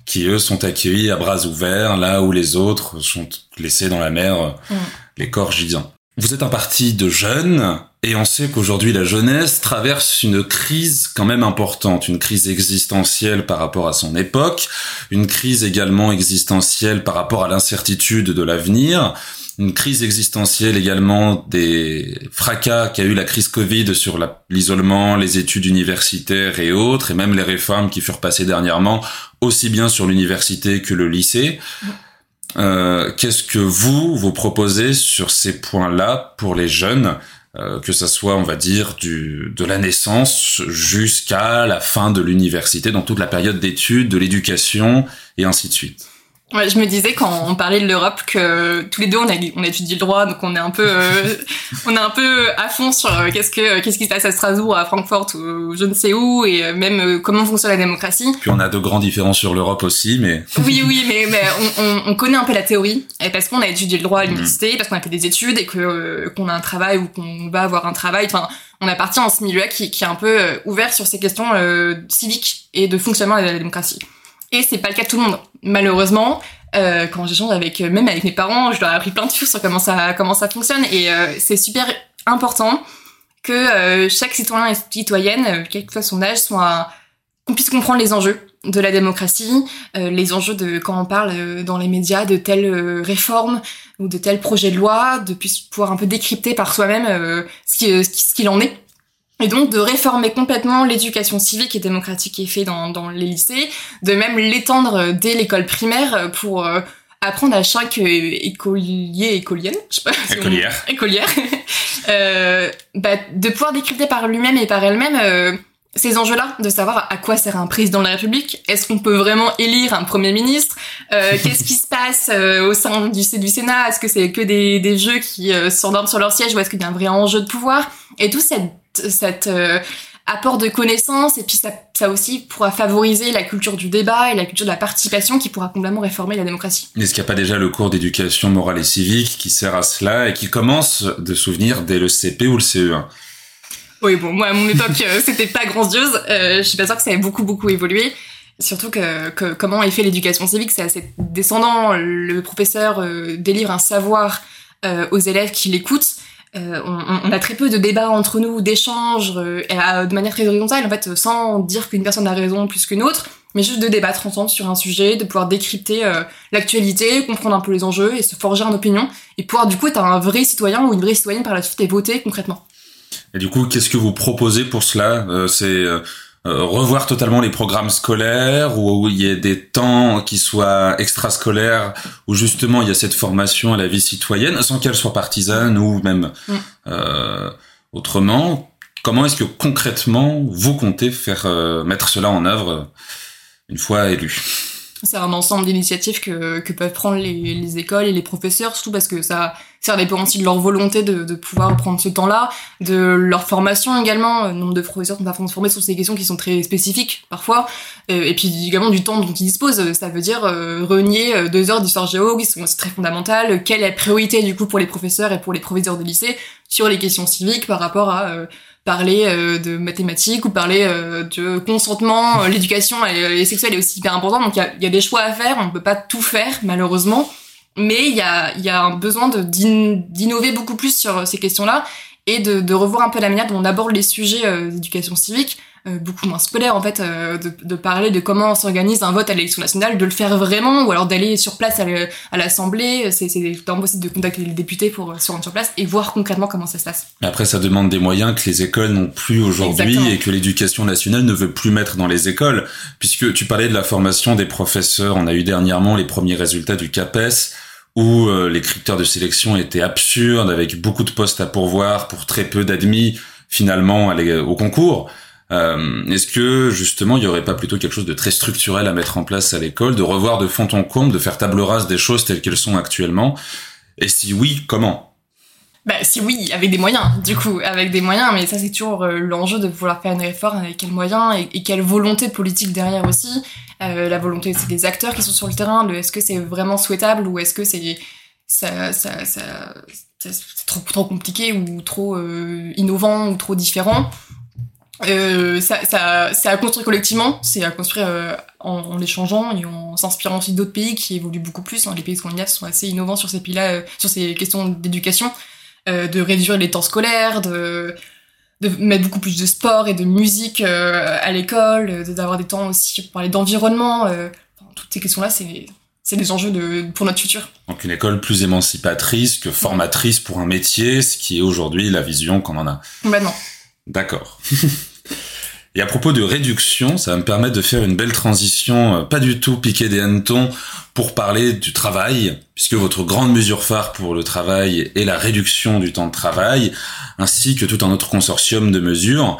qui eux sont accueillis à bras ouverts, là où les autres sont laissés dans la mer, mmh. les corps gisants. Vous êtes un parti de jeunes et on sait qu'aujourd'hui la jeunesse traverse une crise quand même importante, une crise existentielle par rapport à son époque, une crise également existentielle par rapport à l'incertitude de l'avenir, une crise existentielle également des fracas qu'a eu la crise Covid sur l'isolement, les études universitaires et autres, et même les réformes qui furent passées dernièrement, aussi bien sur l'université que le lycée. Euh, qu'est-ce que vous vous proposez sur ces points-là pour les jeunes, euh, que ça soit, on va dire, du, de la naissance jusqu'à la fin de l'université, dans toute la période d'études, de l'éducation et ainsi de suite? Ouais, je me disais quand on parlait de l'Europe que tous les deux on a on a étudié le droit donc on est un peu euh, on est un peu à fond sur euh, qu'est-ce que qu'est-ce qui se passe à Strasbourg, à Francfort ou je ne sais où et euh, même comment fonctionne la démocratie. Puis on a de grands différences sur l'Europe aussi mais Oui oui mais, mais on, on, on, connaît un peu la théorie et parce qu'on a étudié le droit à l'université, mm. parce qu'on a fait des études et que qu'on a un travail ou qu'on va avoir un travail enfin on appartient à ce milieu-là qui, qui est un peu ouvert sur ces questions civiques et de fonctionnement de la démocratie. Et c'est pas le cas de tout le monde. Malheureusement, euh, quand j'échange avec euh, même avec mes parents, je leur ai appris plein de choses sur comment ça comment ça fonctionne et euh, c'est super important que euh, chaque citoyen et citoyenne, euh, quel que soit son âge, soit qu'on puisse comprendre les enjeux de la démocratie, les enjeux de quand on parle dans les médias de telles réformes ou de tels projets de loi, de pouvoir un peu décrypter par soi-même ce qui ce qu'il en est Et donc de réformer complètement l'éducation civique et démocratique qui est faite dans, dans les lycées, de même l'étendre dès l'école primaire pour apprendre à chaque écolier, écolienne, je sais pas, écolière, écolière, euh, bah, de pouvoir décrypter par lui-même et par elle-même euh, ces enjeux-là, de savoir à quoi sert un président de la République, est-ce qu'on peut vraiment élire un premier ministre, euh, qu'est-ce qui se passe euh, au sein du, du Sénat, est-ce que c'est que des, des jeux qui euh, s'endorment sur leur siège ou est-ce qu'il y a un vrai enjeu de pouvoir, et tout cette, cette apport de connaissances et puis ça, ça aussi pourra favoriser la culture du débat et la culture de la participation qui pourra complètement réformer la démocratie. Est-ce qu'il n'y a pas déjà le cours d'éducation morale et civique qui sert à cela et qui commence de souvenir dès le CP ou le CE1 oui, bon, moi, à mon époque, euh, c'était pas grandiose. Euh, je suis pas sûre que ça ait beaucoup, beaucoup évolué. Surtout que, que comment est fait l'éducation civique, c'est assez descendant. Le professeur euh, délivre un savoir euh, aux élèves qui l'écoutent. Euh, on, on, a très peu de débats entre nous, d'échanges, de manière très horizontale, en fait, sans dire qu'une personne a raison plus qu'une autre, mais juste de débattre ensemble sur un sujet, de pouvoir décrypter l'actualité, comprendre un peu les enjeux et se forger une opinion, et pouvoir du coup être un vrai citoyen ou une vraie citoyenne par la suite et voter concrètement. Et du coup, qu'est-ce que vous proposez pour cela? Euh, C'est euh, euh, revoir totalement les programmes scolaires ou il y ait des temps qui soient extrascolaires où justement il y a cette formation à la vie citoyenne sans qu'elle soit partisane ou même mm. euh, autrement. Comment est-ce que concrètement vous comptez faire mettre cela en œuvre une fois élu? C'est un ensemble d'initiatives que, que peuvent prendre les, les, écoles et les professeurs, surtout parce que ça, ça dépend aussi de leur volonté de, de pouvoir prendre ce temps-là, de leur formation également. Le nombre de professeurs sont pas formés sur ces questions qui sont très spécifiques parfois, euh, et puis également du temps dont ils disposent. Ça veut dire euh, renier euh, deux heures d'histoire géo qui sont aussi très fondamentales. Quelle est la priorité du coup pour les professeurs et pour les professeurs de lycée sur les questions civiques par rapport à parler euh, de mathématiques ou parler euh, de consentement, euh, l'éducation sexuelle est aussi hyper important. Donc il y a, y a, des choix à faire, on ne peut pas tout faire malheureusement, mais il y a, y a un besoin d'innover beaucoup plus sur ces questions-là et de, de, revoir un peu la manière dont on aborde les sujets d'éducation civique euh, beaucoup moins scolaire en fait euh, de, de, parler de comment s'organise un vote à l'élection nationale de le faire vraiment ou alors d'aller sur place à l'assemblée. C'est c'est possible de contacter les députés pour euh, se rendre sur place et voir concrètement comment ça se passe. Après ça demande des moyens que les écoles n'ont plus aujourd'hui et que l'éducation nationale ne veut plus mettre dans les écoles. Puisque tu parlais de la formation des professeurs on a eu dernièrement les premiers résultats du CAPES où les critères de sélection étaient absurdes avec beaucoup de postes à pourvoir pour très peu d'admis finalement au concours. Euh, Est-ce que justement il y aurait pas plutôt quelque chose de très structurel à mettre en place à l'école, de revoir de fond en comble, de faire table rase des choses telles qu'elles sont actuellement? Et si oui, comment? Bah, si oui, avec des moyens, du coup, avec des moyens, mais ça c'est toujours euh, l'enjeu de vouloir faire une réforme avec quels moyens et, quelle volonté politique derrière aussi. Euh, la volonté c'est des acteurs qui sont sur le terrain, est-ce que c'est vraiment souhaitable ou est-ce que c'est ça, ça, ça, c'est trop, trop compliqué ou trop euh, innovant ou trop différent. Euh, ça, ça, c'est à construire collectivement, c'est à construire euh, en, en échangeant et en s'inspirant aussi d'autres pays qui évoluent beaucoup plus. Hein. Les pays scandinaves sont assez innovants sur ces pays-là, sur ces questions d'éducation, euh, de réduire les temps scolaires, de, de mettre beaucoup plus de sport et de musique à l'école, d'avoir des temps aussi pour parler d'environnement. toutes ces questions-là, c'est c'est des enjeux de, pour notre futur. Donc une école plus émancipatrice que formatrice pour un métier, ce qui est aujourd'hui la vision qu'on en a. Maintenant. D'accord. Et à propos de réduction, ça va me permettre de faire une belle transition, euh, pas du tout piquer des hannetons, pour parler du travail, puisque votre grande mesure phare pour le travail est la réduction du temps de travail, ainsi que tout un autre consortium de mesures.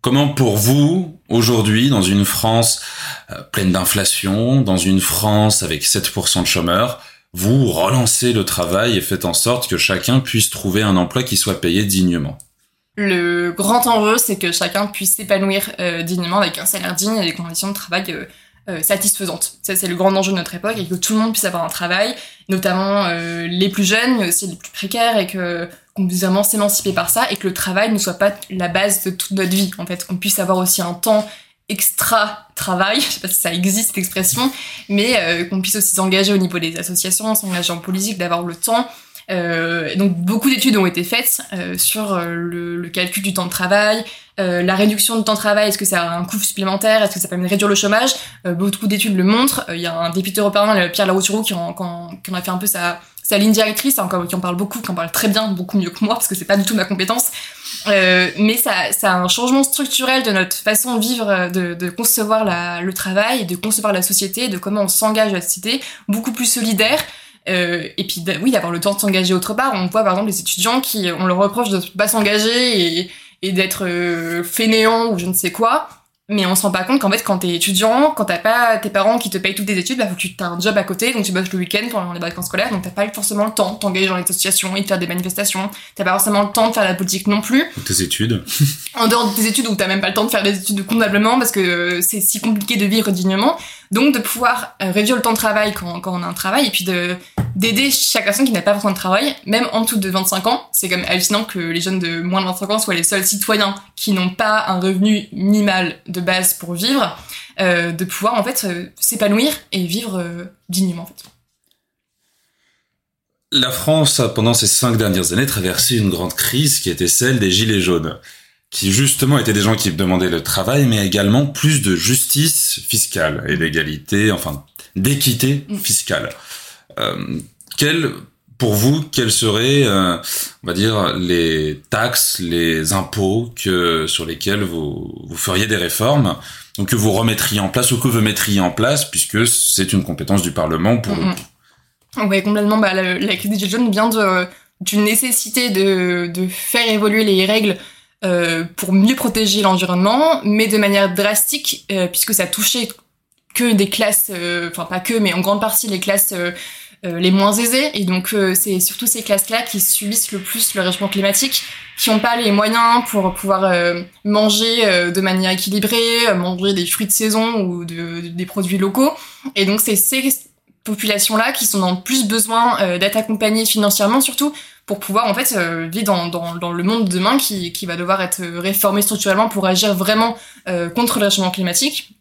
Comment pour vous, aujourd'hui, dans une France euh, pleine d'inflation, dans une France avec 7% de chômeurs, vous relancez le travail et faites en sorte que chacun puisse trouver un emploi qui soit payé dignement? Le grand enjeu, c'est que chacun puisse s'épanouir euh, dignement avec un salaire digne et des conditions de travail euh, euh, satisfaisantes. Ça, c'est le grand enjeu de notre époque et que tout le monde puisse avoir un travail, notamment les plus jeunes, mais aussi les plus précaires, et que qu'on puisse vraiment s'émanciper par ça et que le travail ne soit pas la base de toute notre vie. En fait, qu'on puisse avoir aussi un temps extra travail, je sais pas si ça existe cette expression, mais qu'on puisse aussi s'engager au niveau des associations, s'engager en politique, d'avoir le temps euh, donc beaucoup d'études ont été faites euh, sur euh, le, le, calcul du temps de travail, euh, la réduction du temps de travail, est-ce que ça a un coût supplémentaire, est-ce que ça permet de réduire le chômage? Beaucoup d'études le montrent. Il y a un député européen, Pierre Larouturou, qui, en, qui, a fait un peu sa, sa ligne directrice, qui en parle beaucoup, qui en parle très bien, beaucoup mieux que moi, parce que c'est pas du tout ma compétence, Euh, mais ça, ça a un changement structurel de notre façon de vivre, de, de concevoir la, le travail, de concevoir la société, de comment on s'engage à la société, beaucoup plus solidaire. Euh, et puis oui, d'avoir le temps de s'engager autre part. On voit par exemple les étudiants qui on leur reproche de pas s'engager et, et d'être euh, fainéants ou je ne sais quoi. Mais on se rend pas compte qu'en fait, quand t'es étudiant, quand t'as pas tes parents qui te payent toutes tes études, bah faut que tu aies un job à côté, donc tu bosses le week-end pendant les vacances scolaires, donc t'as pas forcément le temps de t'engager dans les associations et de faire des manifestations. T'as pas forcément le temps de faire la politique non plus. Tes études. en dehors de tes études où t'as même pas le temps de faire des études convenablement parce que euh, c'est si compliqué de vivre dignement. Donc de pouvoir euh, réduire le temps de travail quand, on a un travail et puis de d'aider chaque personne qui n'a pas besoin de travail, même en dessous de 25 ans. C'est comme hallucinant que les jeunes de moins de 25 ans soient les seuls citoyens qui n'ont pas un revenu minimal de base pour vivre, euh, de pouvoir en fait euh, s'épanouir et vivre dignement en fait. La France a pendant ces cinq dernières années traversé une grande crise qui était celle des gilets jaunes qui justement étaient des gens qui demandaient le travail, mais également plus de justice fiscale et d'égalité, enfin d'équité mm. fiscale. Euh, quel, pour vous, quels seraient, euh, on va dire, les taxes, les impôts que sur lesquels vous, vous feriez des réformes, donc que vous remettriez en place ou que vous mettriez en place, puisque c'est une compétence du Parlement pour le. Oui, complètement. Bah, la, la crise des jaunes vient de d'une nécessité de, de faire évoluer les règles euh, pour mieux protéger l'environnement, mais de manière drastique, euh, puisque ça touchait que des classes, euh, enfin pas que, mais en grande partie les classes euh, les moins aisées. Et donc c'est surtout ces classes-là qui subissent le plus le réchauffement climatique, qui n'ont pas les moyens pour pouvoir manger de manière équilibrée, manger des fruits de saison ou de, des produits locaux. Et donc c'est ces populations-là qui sont dans plus besoin d'être accompagnées financièrement, surtout pour pouvoir en fait euh, vivre dans, dans, dans, le monde de demain qui, qui va devoir être réformé structurellement pour agir vraiment euh, contre le réchauffement climatique.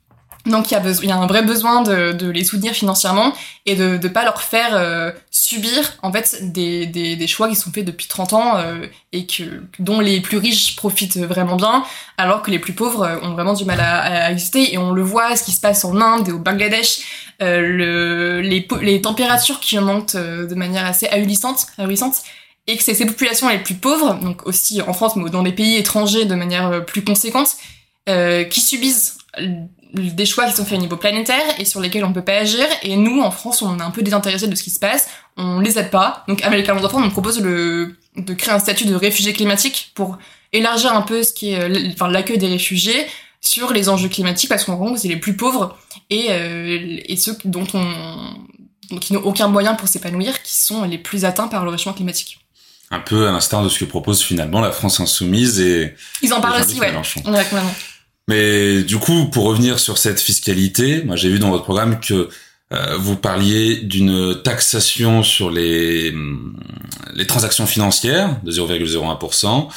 Donc il y, a il y a un vrai besoin de, de les soutenir financièrement et de ne pas leur faire euh, subir en fait des, des, des, choix qui sont faits depuis 30 ans euh, et que dont les plus riches profitent vraiment bien alors que les plus pauvres euh, ont vraiment du mal à, à exister et on le voit ce qui se passe en Inde et au Bangladesh euh, le, les, les températures qui augmentent de manière assez ahurissante, ahurissante et que c'est ces populations les plus pauvres, donc aussi en France, mais dans des pays étrangers de manière euh, plus conséquente, euh, qui subissent des choix qui sont faits au niveau planétaire et sur lesquels on peut pas agir. Et nous, en France, on est un peu désintéressés de ce qui se passe, on les aide pas. Donc avec les enfants, on propose le, de créer un statut de réfugié climatique pour élargir un peu ce qui est, enfin, l'accueil des réfugiés sur les enjeux climatiques, parce qu'en gros, c'est les plus pauvres et, euh, et ceux dont on, qui n'ont aucun moyen pour s'épanouir, qui sont les plus atteints par le réchauffement climatique un peu à l'instar de ce que propose finalement la France insoumise et ils en parlent aussi ouais. ouais mais du coup pour revenir sur cette fiscalité moi j'ai vu dans votre programme que euh, vous parliez d'une taxation sur les les transactions financières de 0,01%.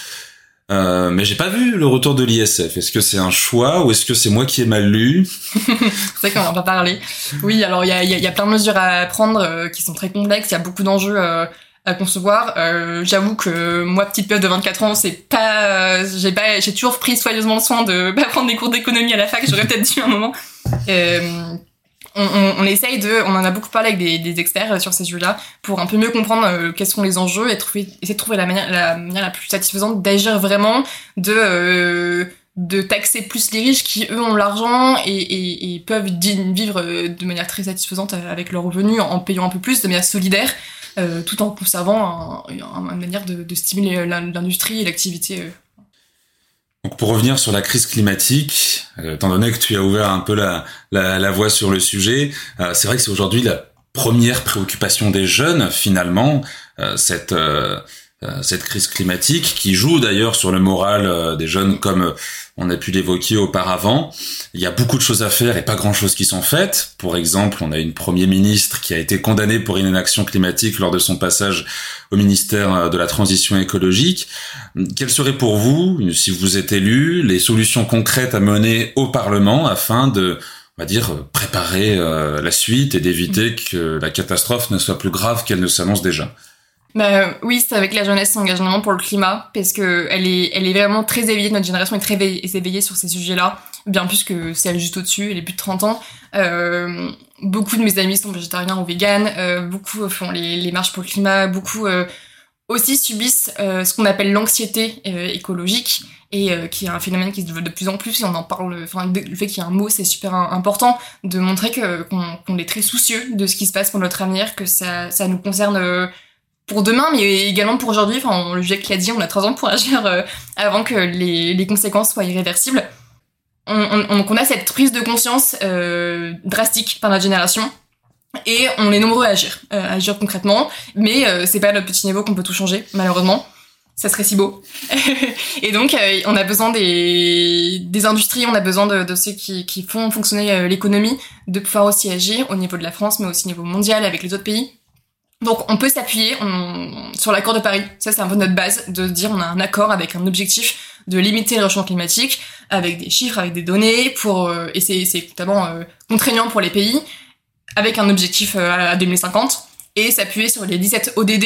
Euh, mais j'ai pas vu le retour de l'ISF. Est-ce que c'est un choix ou est-ce que c'est moi qui ai mal lu? C'est qu'on en a pas parlé. Oui, alors il y a, y a, plein de mesures à prendre euh, qui sont très complexes. Il y a beaucoup d'enjeux euh, à concevoir. Euh, J'avoue que moi, petite peuple de 24 ans, c'est pas, j'ai pas, j'ai toujours pris soigneusement soin de pas prendre des cours d'économie à la fac. J'aurais peut-être dû un moment. Euh, on, on, on, essaye de, on en a beaucoup parlé avec des, des experts sur ces sujets-là pour un peu mieux comprendre euh, quels sont les enjeux et trouver, essayer de trouver la manière, la manière la plus satisfaisante d'agir vraiment, de euh, de taxer plus les riches qui eux ont l'argent et, et, et, peuvent vivre de manière très satisfaisante avec leurs revenus en payant un peu plus de manière solidaire euh, tout en conservant un, un, une manière de, stimuler l'industrie et l'activité. Euh. Donc pour revenir sur la crise climatique, euh, étant donné que tu as ouvert un peu la, la, la voie sur le sujet, euh, c'est vrai que c'est aujourd'hui la première préoccupation des jeunes finalement, euh, cette euh, cette crise climatique qui joue d'ailleurs sur le moral euh, des jeunes comme euh, on a pu l'évoquer auparavant. Il y a beaucoup de choses à faire et pas grand-chose qui sont faites. Pour exemple, on a une premier ministre qui a été condamné pour une inaction climatique lors de son passage au ministère de la Transition écologique. Quelles seraient pour vous, si vous êtes élu, les solutions concrètes à mener au Parlement afin de on va dire préparer la suite et d'éviter que la catastrophe ne soit plus grave qu'elle ne s'annonce déjà? Bah, oui, c'est avec la jeunesse engagement pour le climat, parce que elle est, elle est vraiment très éveillée, notre génération est très éveillée sur ces sujets-là, bien plus que celle juste au-dessus, elle est plus de 30 ans. Euh, beaucoup de mes amis sont végétariens ou véganes, euh, beaucoup font les, les, marches pour le climat, beaucoup euh, aussi subissent ce qu'on appelle l'anxiété écologique et qui est un phénomène qui se développe de plus en plus et on en parle enfin le fait qu'il y a un mot c'est super important de montrer que qu'on est très soucieux de ce qui se passe pour notre avenir que ça ça nous concerne pour demain, mais également pour aujourd'hui. Enfin, le GIEC l'a dit, on a trois ans pour agir euh, avant que les, conséquences soient irréversibles. On, on, on, a cette prise de conscience euh, drastique par notre génération. Et on est nombreux à agir, euh, à agir concrètement, mais c'est pas à notre petit niveau qu'on peut tout changer, malheureusement. Ça serait si beau. et donc, on a besoin des, industries, on a besoin de, de ceux qui, qui font fonctionner l'économie, de pouvoir aussi agir au niveau de la France, mais aussi au niveau mondial avec les autres pays donc on peut s'appuyer sur l'accord de Paris. Ça c'est un peu notre base de dire on a un accord avec un objectif de limiter le réchauffement climatique avec des chiffres, avec des données pour euh, et c'est notamment euh, contraignant pour les pays avec un objectif euh, à 2050 et s'appuyer sur les 17 ODD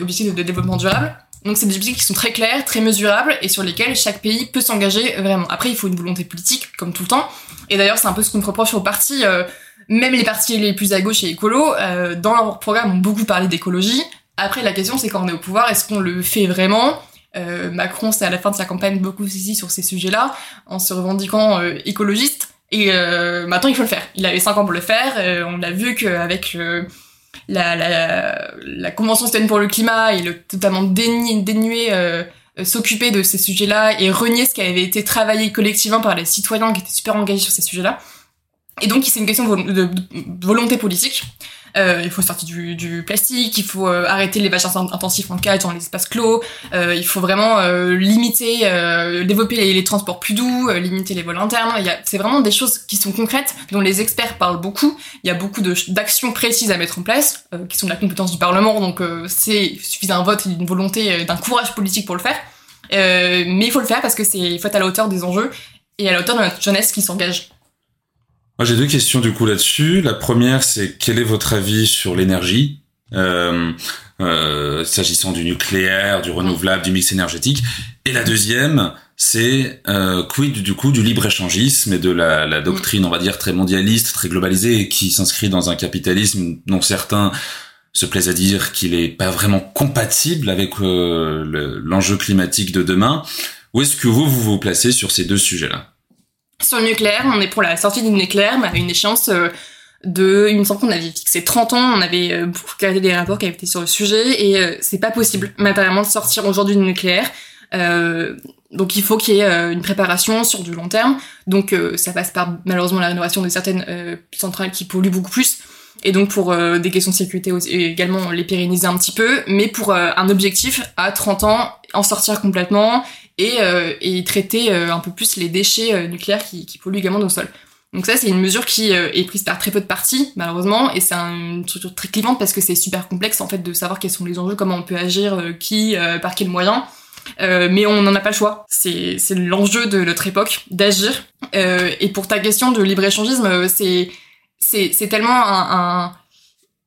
objectifs de développement durable. Donc c'est des objectifs qui sont très clairs, très mesurables et sur lesquels chaque pays peut s'engager vraiment. Après il faut une volonté politique comme tout le temps. Et d'ailleurs c'est un peu ce qu'on reproche aux partis même les partis les plus à gauche et écolo, euh, dans leur programme, ont beaucoup parlé d'écologie. Après, la question, c'est quand on est au pouvoir, est-ce qu'on le fait vraiment? Euh, Macron, c'est à la fin de sa campagne beaucoup ici sur ces sujets-là, en se revendiquant euh, écologiste. Et euh, maintenant, il faut le faire. Il avait 5 ans pour le faire. on l'a vu qu'avec la, la, la, Convention citoyenne pour le climat, il a totalement dénué, dénué s'occuper de ces sujets-là et renier ce qui avait été travaillé collectivement par les citoyens qui étaient super engagés sur ces sujets-là. Et donc, c'est une question de, volonté politique. Euh, il faut sortir du, du plastique, il faut euh, arrêter les vaches intensifs en cage dans les espaces clos, euh, il faut vraiment euh, limiter, euh, développer les, transports plus doux, limiter les vols internes. C'est vraiment des choses qui sont concrètes, dont les experts parlent beaucoup. Il y a beaucoup d'actions précises à mettre en place, qui sont de la compétence du Parlement, donc c'est suffit d'un vote, d'une volonté, d'un courage politique pour le faire. mais il faut le faire parce que c'est faut être à la hauteur des enjeux et à la hauteur de notre jeunesse qui s'engage. Moi, j'ai deux questions du coup là-dessus. La première, c'est quel est votre avis sur l'énergie euh, euh, s'agissant du nucléaire, du renouvelable, du mix énergétique? Et la deuxième, c'est euh, quid du coup du libre-échangisme et de la, la, doctrine, on va dire, très mondialiste, très globalisée, qui s'inscrit dans un capitalisme dont certains se plaisent à dire qu'il est pas vraiment compatible avec euh, l'enjeu climatique de demain. Où est-ce que vous, vous vous placez sur ces deux sujets-là? Sur le nucléaire, on est pour la sortie du nucléaire, mais à une échéance euh, de, il me semble qu'on avait fixé 30 ans, on avait euh, regardé des rapports qui avaient été sur le sujet, et euh, c'est pas possible matériellement de sortir aujourd'hui du nucléaire. Euh, donc il faut qu'il y ait une préparation sur du long terme. Donc ça passe par malheureusement la rénovation de certaines centrales qui polluent beaucoup plus. Et donc pour des questions de sécurité aussi, également les pérenniser un petit peu, mais pour un objectif à 30 ans, en sortir complètement et, euh, et traiter euh, un peu plus les déchets euh, nucléaires qui, qui, polluent également nos sols. Donc ça, c'est une mesure qui est prise par très peu de parties, malheureusement, et c'est une structure très clivante parce que c'est super complexe en fait de savoir quels sont les enjeux, comment on peut agir, qui, par quels moyens. Euh, mais on n'en a pas le choix. C'est l'enjeu de notre époque d'agir. Euh, et pour ta question de libre échangisme, c'est c'est tellement un, un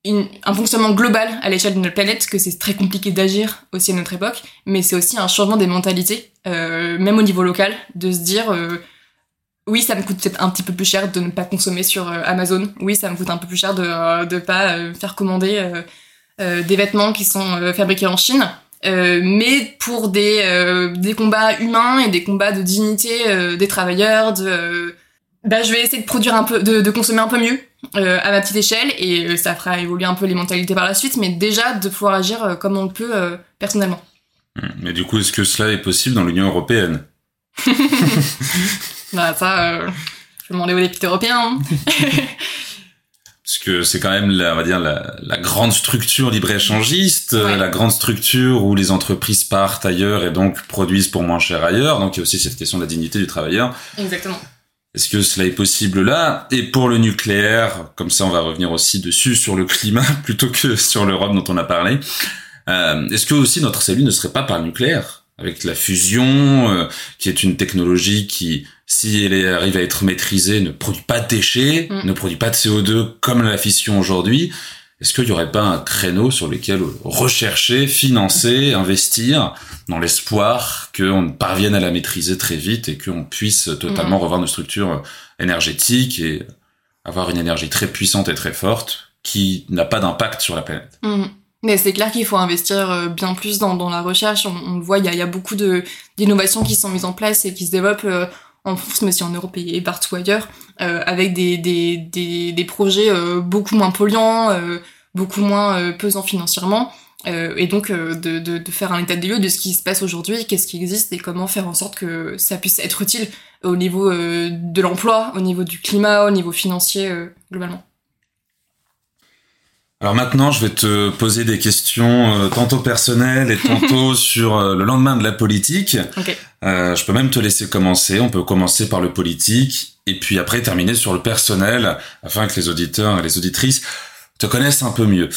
un fonctionnement global à l'échelle de notre planète que c'est très compliqué d'agir aussi à notre époque, mais c'est aussi un changement des mentalités, euh, même au niveau local, de se dire euh, oui, ça me coûte peut-être un petit peu plus cher de ne pas consommer sur euh, Amazon, oui, ça me coûte un peu plus cher de ne pas faire commander des vêtements qui sont fabriqués en Chine. mais pour des, des combats humains et des combats de dignité des travailleurs, de bah, je vais essayer de produire un peu, de, de consommer un peu mieux euh, à ma petite échelle et euh, ça fera évoluer un peu les mentalités par la suite, mais déjà de pouvoir agir euh, comme on le peut euh, personnellement. Hmm. Mais du coup, est-ce que cela est possible dans l'Union européenne? Bah ça, je vais demander aux députés européens. Hein. Parce que c'est quand même, la, on va dire, la, la grande structure libre-échangiste, ouais. la grande structure où les entreprises partent ailleurs et donc produisent pour moins cher ailleurs. Donc il y a aussi cette question de la dignité du travailleur. Exactement. Est-ce que cela est possible là? Et pour le nucléaire, comme ça on va revenir aussi dessus sur le climat plutôt que sur l'Europe dont on a parlé. Euh, Est-ce que aussi notre salut ne serait pas par le nucléaire? Avec la fusion, euh, qui est une technologie qui, si elle arrive à être maîtrisée, ne produit pas de déchets, mm. ne produit pas de CO2 comme la fission aujourd'hui, est-ce qu'il n'y aurait pas un créneau sur lequel rechercher, financer, investir dans l'espoir qu'on parvienne à la maîtriser très vite et qu'on puisse totalement mmh. revoir nos structures énergétiques et avoir une énergie très puissante et très forte qui n'a pas d'impact sur la planète? Mmh. Mais c'est clair qu'il faut investir bien plus dans, dans la recherche. On, le voit, il y a, y a, beaucoup de d'innovations qui sont mises en place et qui se développent en France, mais aussi en Europe et partout ailleurs, avec des, des, des, des projets beaucoup moins polluants, beaucoup moins pesants financièrement. Euh, et donc euh, de, de, de, faire un état des lieux de ce qui se passe aujourd'hui, qu'est-ce qui existe et comment faire en sorte que ça puisse être utile au niveau euh, de l'emploi, au niveau du climat, au niveau financier globalement. Alors maintenant, je vais te poser des questions tantôt personnelles et tantôt sur le lendemain de la politique. Okay. je peux même te laisser commencer. On peut commencer par le politique et puis après terminer sur le personnel afin que les auditeurs et les auditrices te connaissent un peu mieux.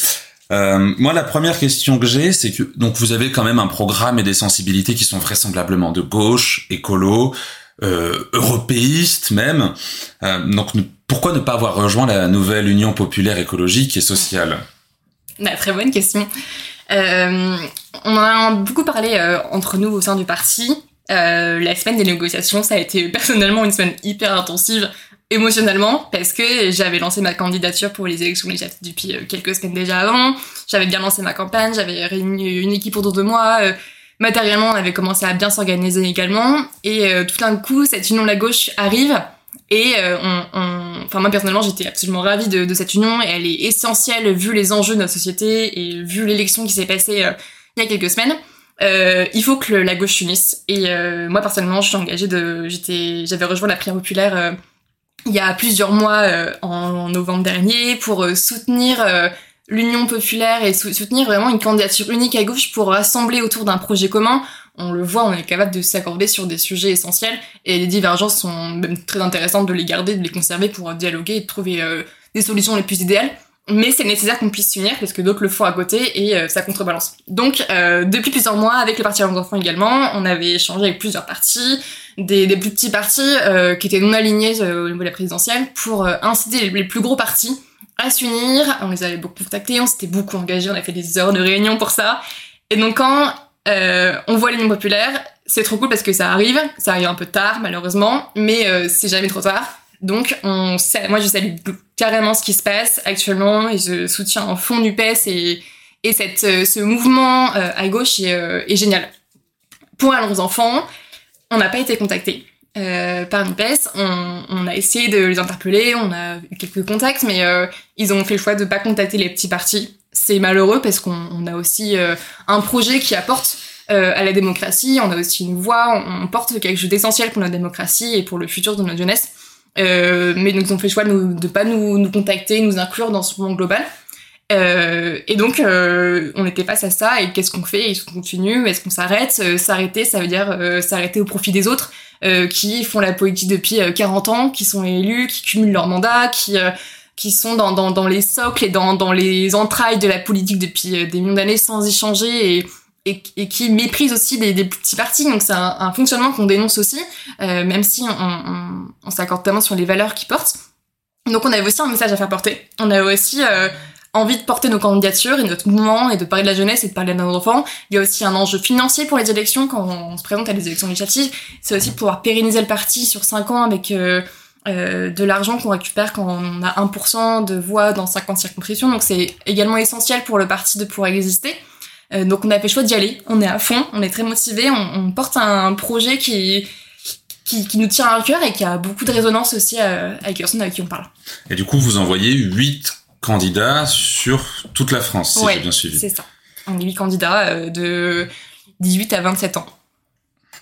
Euh, moi, la première question que j'ai, c'est que donc vous avez quand même un programme et des sensibilités qui sont vraisemblablement de gauche, écolo, euh, européiste même. Euh, donc pourquoi ne pas avoir rejoint la nouvelle Union populaire écologique et sociale? Bah, Très bonne question. Euh, on en a beaucoup parlé euh, entre nous au sein du parti. Euh, la semaine des négociations, ça a été personnellement une semaine hyper intensive émotionnellement parce que j'avais lancé ma candidature pour les élections législatives depuis quelques semaines déjà avant. J'avais bien lancé ma campagne, j'avais réuni une équipe autour de moi. Matériellement, on avait commencé à bien s'organiser également. Et tout d'un coup, cette union de la gauche arrive. Et on, on, enfin moi personnellement, j'étais absolument ravie de, de, cette union. Et elle est essentielle vu les enjeux de notre société et vu l'élection qui s'est passée il y a quelques semaines. Euh, il faut que la gauche s'unisse. Et moi personnellement, je suis engagée de, j'étais, j'avais rejoint la prière populaire il y a plusieurs mois euh, en novembre dernier pour euh, soutenir euh, l'Union populaire et soutenir vraiment une candidature unique à gauche pour rassembler autour d'un projet commun. On le voit, on est capable de s'accorder sur des sujets essentiels et les divergences sont même très intéressantes de les garder, de les conserver pour dialoguer et trouver des solutions les plus idéales. Mais c'est nécessaire qu'on puisse s'unir parce que d'autres le font à côté et ça contrebalance. Donc depuis plusieurs mois, avec le Parti enfants également, on avait échangé avec plusieurs partis, des, plus petits partis euh, qui étaient non alignés euh, au niveau de la présidentielle pour euh, inciter les, plus gros partis à s'unir. On les avait beaucoup contactés, on s'était beaucoup engagés, on a fait des heures de réunion pour ça. Et donc quand on voit l'Union populaire, c'est trop cool parce que ça arrive, ça arrive un peu tard malheureusement, mais c'est jamais trop tard. Donc on moi je salue carrément ce qui se passe actuellement et je soutiens en fond du PES et, et cette, ce mouvement à gauche est, est génial. Pour Allons enfants, on n'a pas été contacté euh, par NUPES. On, on, a essayé de les interpeller, on a eu quelques contacts, mais euh, ils ont fait le choix de pas contacter les petits partis. C'est malheureux parce qu'on a aussi euh, un projet qui apporte euh, à la démocratie, on a aussi une voix, on, porte quelque chose d'essentiel pour la démocratie et pour le futur de notre jeunesse. mais donc ont fait le choix de, ne pas nous, nous, contacter, nous inclure dans ce mouvement global. Euh, et donc, euh, on était face à ça. Et qu'est-ce qu'on fait? Est-ce qu'on continue? Est-ce qu'on s'arrête? Euh, S'arrêter, ça veut dire euh, s'arrêter au profit des autres euh, qui font la politique depuis 40 ans, qui sont élus, qui cumulent leur mandat, qui qui sont dans, dans, dans, les socles et dans, dans les entrailles de la politique depuis des millions d'années sans échanger et, et, et, qui méprisent aussi des, des petits partis. Donc c'est un, un, fonctionnement qu'on dénonce aussi, même si on, on, s'accorde tellement sur les valeurs qu'ils portent. Donc on avait aussi un message à faire porter. On avait aussi envie de porter nos candidatures et notre mouvement et de parler de la jeunesse et de parler de nos enfants. Il y a aussi un enjeu financier pour les élections quand on se présente à des élections législatives. C'est aussi pouvoir pérenniser le parti sur 5 ans avec euh, euh, de l'argent qu'on récupère quand on a 1% de voix dans 50 circonscriptions. Donc c'est également essentiel pour le parti de pouvoir exister. Euh, donc on a fait le choix d'y aller. On est à fond, on est très motivé, on, on, porte un projet qui qui, qui, nous tient à cœur et qui a beaucoup de résonance aussi euh, avec les personnes avec qui on parle. Et du coup, vous envoyez 8 candidats sur toute la France, si j'ai bien suivi. c'est ça. On est 8 candidats de 18 à 27 ans.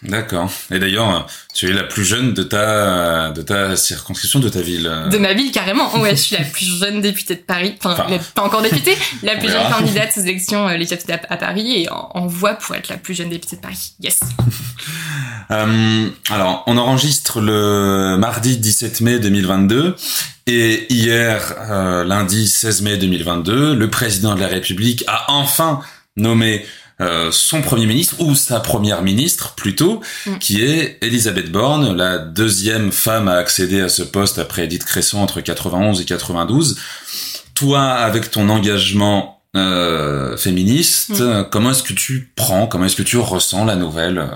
D'accord. Et d'ailleurs, tu es la plus jeune de ta de ta circonscription, de ta ville. De ma ville carrément. Ouais, je suis la plus jeune députée de Paris. Enfin, pas encore députée, la plus jeune candidate aux élections euh, législatives à Paris et en, voie pour être la plus jeune députée de Paris. Yes. euh, alors, on enregistre le mardi 17 mai 2022 et hier, euh, lundi 16 mai 2022, le président de la République a enfin nommé euh, son premier ministre ou sa première ministre plutôt, mm. qui est Elisabeth Borne, la deuxième femme à accéder à ce poste après Edith Cresson entre 91 et 92. Toi, avec ton engagement euh, féministe, mm. comment est-ce que tu prends, comment est-ce que tu ressens la nouvelle euh,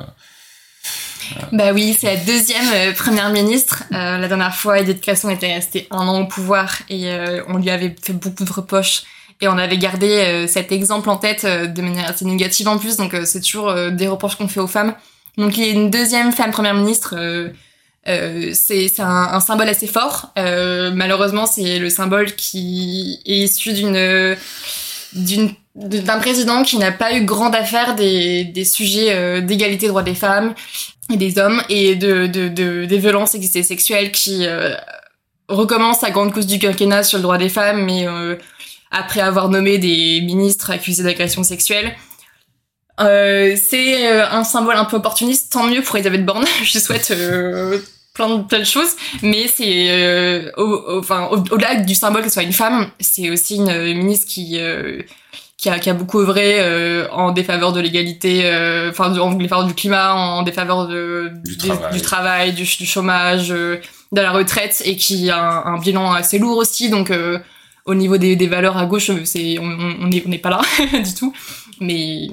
bah oui, c'est la deuxième euh, première ministre. la dernière fois, Edith Cresson était restée un an au pouvoir et on lui avait fait beaucoup de reproches Et on avait gardé cet exemple en tête de manière assez négative en plus, donc c'est toujours des reproches qu'on fait aux femmes. Donc il y a une deuxième femme première ministre. Euh, c'est un, un, symbole assez fort. Euh, malheureusement, c'est le symbole qui est issu d'une d'un président qui n'a pas eu grande affaire des, des sujets euh, d'égalité droits des femmes et des hommes et de, de, de des violences sexuelles qui euh, recommence sa grande cause du quinquennat sur le droit des femmes, mais euh, après avoir nommé des ministres accusés d'agression sexuelle. Euh, c'est un symbole un peu opportuniste, tant mieux pour Elisabeth Borne. Je souhaite plein de telles choses, mais c'est euh, au, enfin au-delà du symbole que ce soit une femme, c'est aussi une, ministre qui euh, qui a, qui a beaucoup œuvré euh, en défaveur de l'égalité, euh, enfin en défaveur du climat, en défaveur de, du, travail. du, travail, du, chômage, de la retraite, et qui a un, bilan assez lourd aussi. Donc au niveau des, valeurs à gauche, c'est on n'est pas là du tout, mais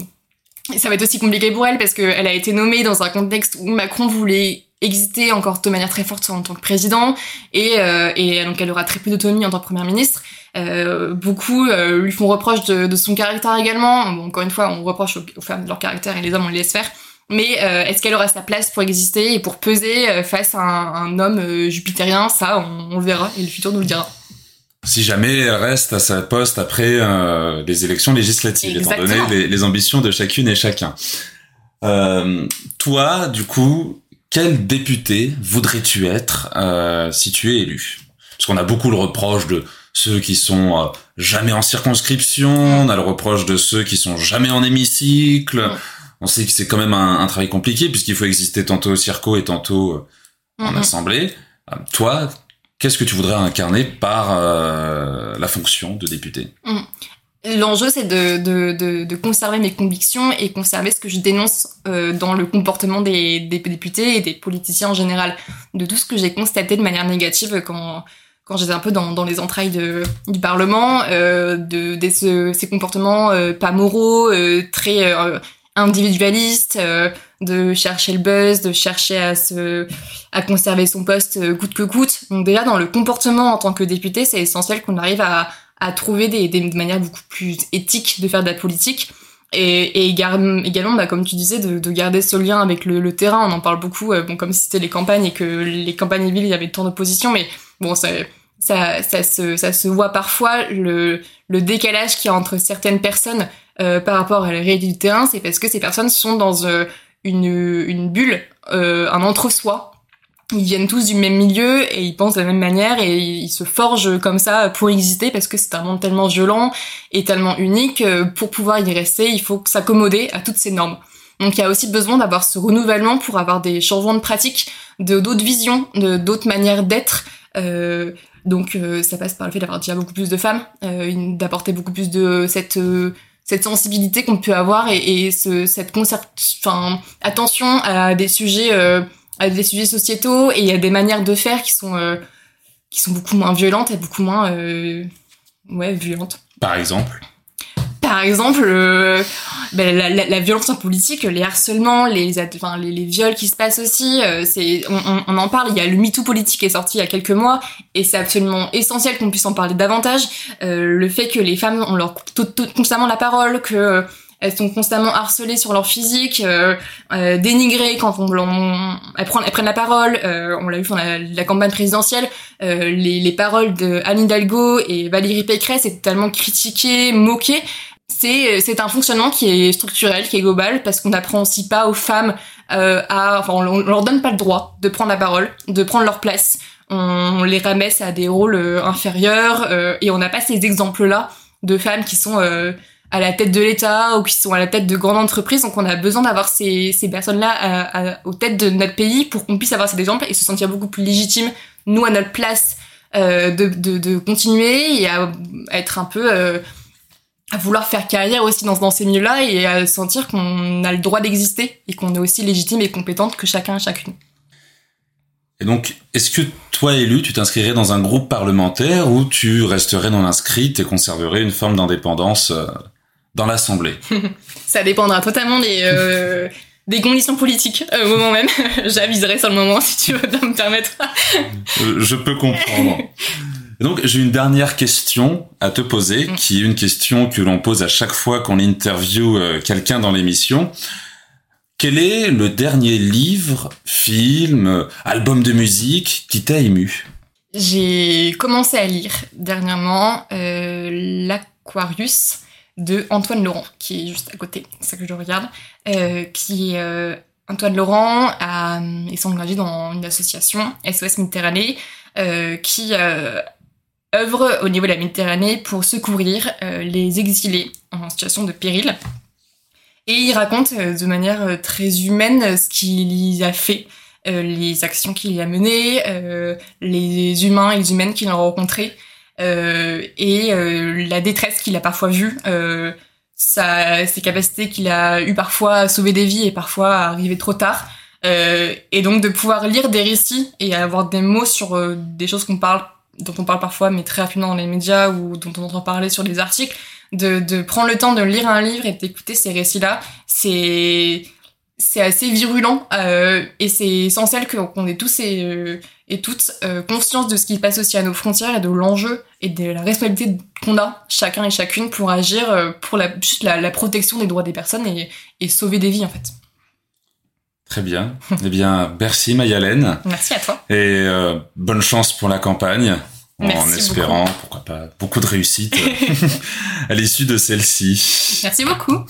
ça va être aussi compliqué pour elle parce qu'elle a été nommée dans un contexte où Macron voulait exister encore de manière très forte en tant que président et, euh, donc elle aura très peu d'autonomie en tant que première ministre. Euh, beaucoup euh, lui font reproche de, son caractère également. Bon, encore une fois, on reproche aux, femmes de leur caractère et les hommes on les laisse faire. Mais est-ce qu'elle aura sa place pour exister et pour peser face à un, un homme jupitérien? Ça, on, on, le verra et le futur nous le dira. Si jamais elle reste à sa poste après les élections législatives, Exactement. étant donné les, les, ambitions de chacune et chacun. toi, du coup, quel député voudrais-tu être euh, si tu es élu? Parce qu'on a beaucoup le reproche de ceux qui sont euh, jamais en circonscription, on a le reproche de ceux qui sont jamais en hémicycle. On sait que c'est quand même un, travail compliqué puisqu'il faut exister tantôt au circo et tantôt euh, en assemblée. toi, qu'est-ce que tu voudrais incarner par la fonction de député? Mm. L'enjeu, c'est de, de, de, conserver mes convictions et conserver ce que je dénonce euh, dans le comportement des, des, députés et des politiciens en général. De tout ce que j'ai constaté de manière négative quand, quand j'étais un peu dans, dans les entrailles du Parlement, euh, de, de ce, ces comportements euh, pas moraux, euh, très euh, de chercher le buzz, de chercher à se à conserver son poste coûte que coûte. Donc déjà, dans le comportement en tant que député, c'est essentiel qu'on arrive à à trouver des, des, manières beaucoup plus éthiques de faire de la politique. Et, et également, bah, comme tu disais, de, de, garder ce lien avec le, le, terrain. On en parle beaucoup, euh, bon, comme si c'était les campagnes et que les campagnes villes, il y avait tant d'opposition, mais bon, ça, ça, ça, se, ça se voit parfois, le, le décalage qu'il y a entre certaines personnes euh, par rapport à la réalité du terrain, c'est parce que ces personnes sont dans euh, une, une bulle, euh, un entre-soi, ils viennent tous du même milieu et ils pensent de la même manière et ils se forgent comme ça pour exister parce que c'est un monde tellement violent et tellement unique. Pour pouvoir y rester, il faut s'accommoder à toutes ces normes. Donc il y a aussi besoin d'avoir ce renouvellement pour avoir des changements de pratique, de d'autres visions, de d'autres manières d'être. Euh, donc euh, ça passe par le fait d'avoir déjà beaucoup plus de femmes, euh, d'apporter beaucoup plus de cette euh, cette sensibilité qu'on peut avoir et, et ce, cette concert, enfin attention à des sujets euh, à des sujets sociétaux et a des manières de faire qui sont euh, qui sont beaucoup moins violentes et beaucoup moins euh, ouais violentes. Par exemple. Par exemple, euh, ben, la, la, la, violence en politique, les harcèlements, les, enfin, les, les viols qui se passent aussi, euh, c'est, on, on, en parle. Il y a le MeToo politique qui est sorti il y a quelques mois, et c'est absolument essentiel qu'on puisse en parler davantage. Euh, le fait que les femmes ont leur constamment la parole, que elles sont constamment harcelées sur leur physique, euh, euh, dénigrées quand on, on elles, prennent, elles, prennent, la parole. Euh, on l'a vu dans la, la, campagne présidentielle, euh, les, les, paroles de Anne Hidalgo et Valérie Pécresse étaient tellement critiquées, moquées. C'est c'est un fonctionnement qui est structurel, qui est global, parce qu'on n'apprend aussi pas aux femmes euh, à, enfin, on, on, leur donne pas le droit de prendre la parole, de prendre leur place. On les ramesse à des rôles inférieurs et on n'a pas ces exemples-là de femmes qui sont à la tête de l'État ou qui sont à la tête de grandes entreprises. Donc on a besoin d'avoir ces, personnes-là aux têtes de notre pays pour qu'on puisse avoir cet exemple et se sentir beaucoup plus légitime, nous, à notre place, euh, de, continuer et à, être un peu... À vouloir faire carrière aussi dans, dans ces milieux-là et à sentir qu'on a le droit d'exister et qu'on est aussi légitime et compétente que chacun et chacune. Et donc, est-ce que toi, élu, tu t'inscrirais dans un groupe parlementaire ou tu resterais non inscrite et conserverais une forme d'indépendance euh, dans l'Assemblée? Ça dépendra totalement des, euh, des conditions politiques euh, au moment même. J'aviserai sur le moment si tu veux bien me permettre. je peux comprendre. Donc j'ai une dernière question à te poser, Mm. qui est une question que l'on pose à chaque fois qu'on interviewe euh, quelqu'un dans l'émission. Quel est le dernier livre, film, album de musique qui t'a ému? J'ai commencé à lire dernièrement euh, L'Aquarius de Antoine Laurent, qui est juste à côté, c'est ça que je regarde, euh, qui euh, Antoine Laurent a, est engagé dans une association, SOS Méditerranée, euh, qui œuvre au niveau de la Méditerranée pour secourir euh, les exilés en situation de péril. Et il raconte euh, de manière euh, très humaine ce qu'il a fait, les actions qu'il a menées, les humains et les humaines qu'il a rencontrés, et la détresse qu'il a parfois vue, ses capacités qu'il a eu parfois à sauver des vies et parfois à arriver trop tard. Et donc de pouvoir lire des récits et avoir des mots sur des choses qu'on parle, dont on parle parfois, mais très rapidement dans les médias ou dont on entend parler sur des articles, de, de prendre le temps de lire un livre et d'écouter ces récits-là, c'est c'est assez virulent euh, et c'est essentiel qu'on ait tous et, euh, et toutes euh, conscience de ce qui passe aussi à nos frontières et de l'enjeu et de la responsabilité qu'on a chacun et chacune pour agir euh, pour la, juste la, la protection des droits des personnes et, et sauver des vies en fait. Très bien. eh bien, merci Mayalène. Merci à toi. Et euh, bonne chance pour la campagne. En Merci espérant, pourquoi pas, beaucoup de réussite à l'issue de celle-ci. Merci beaucoup.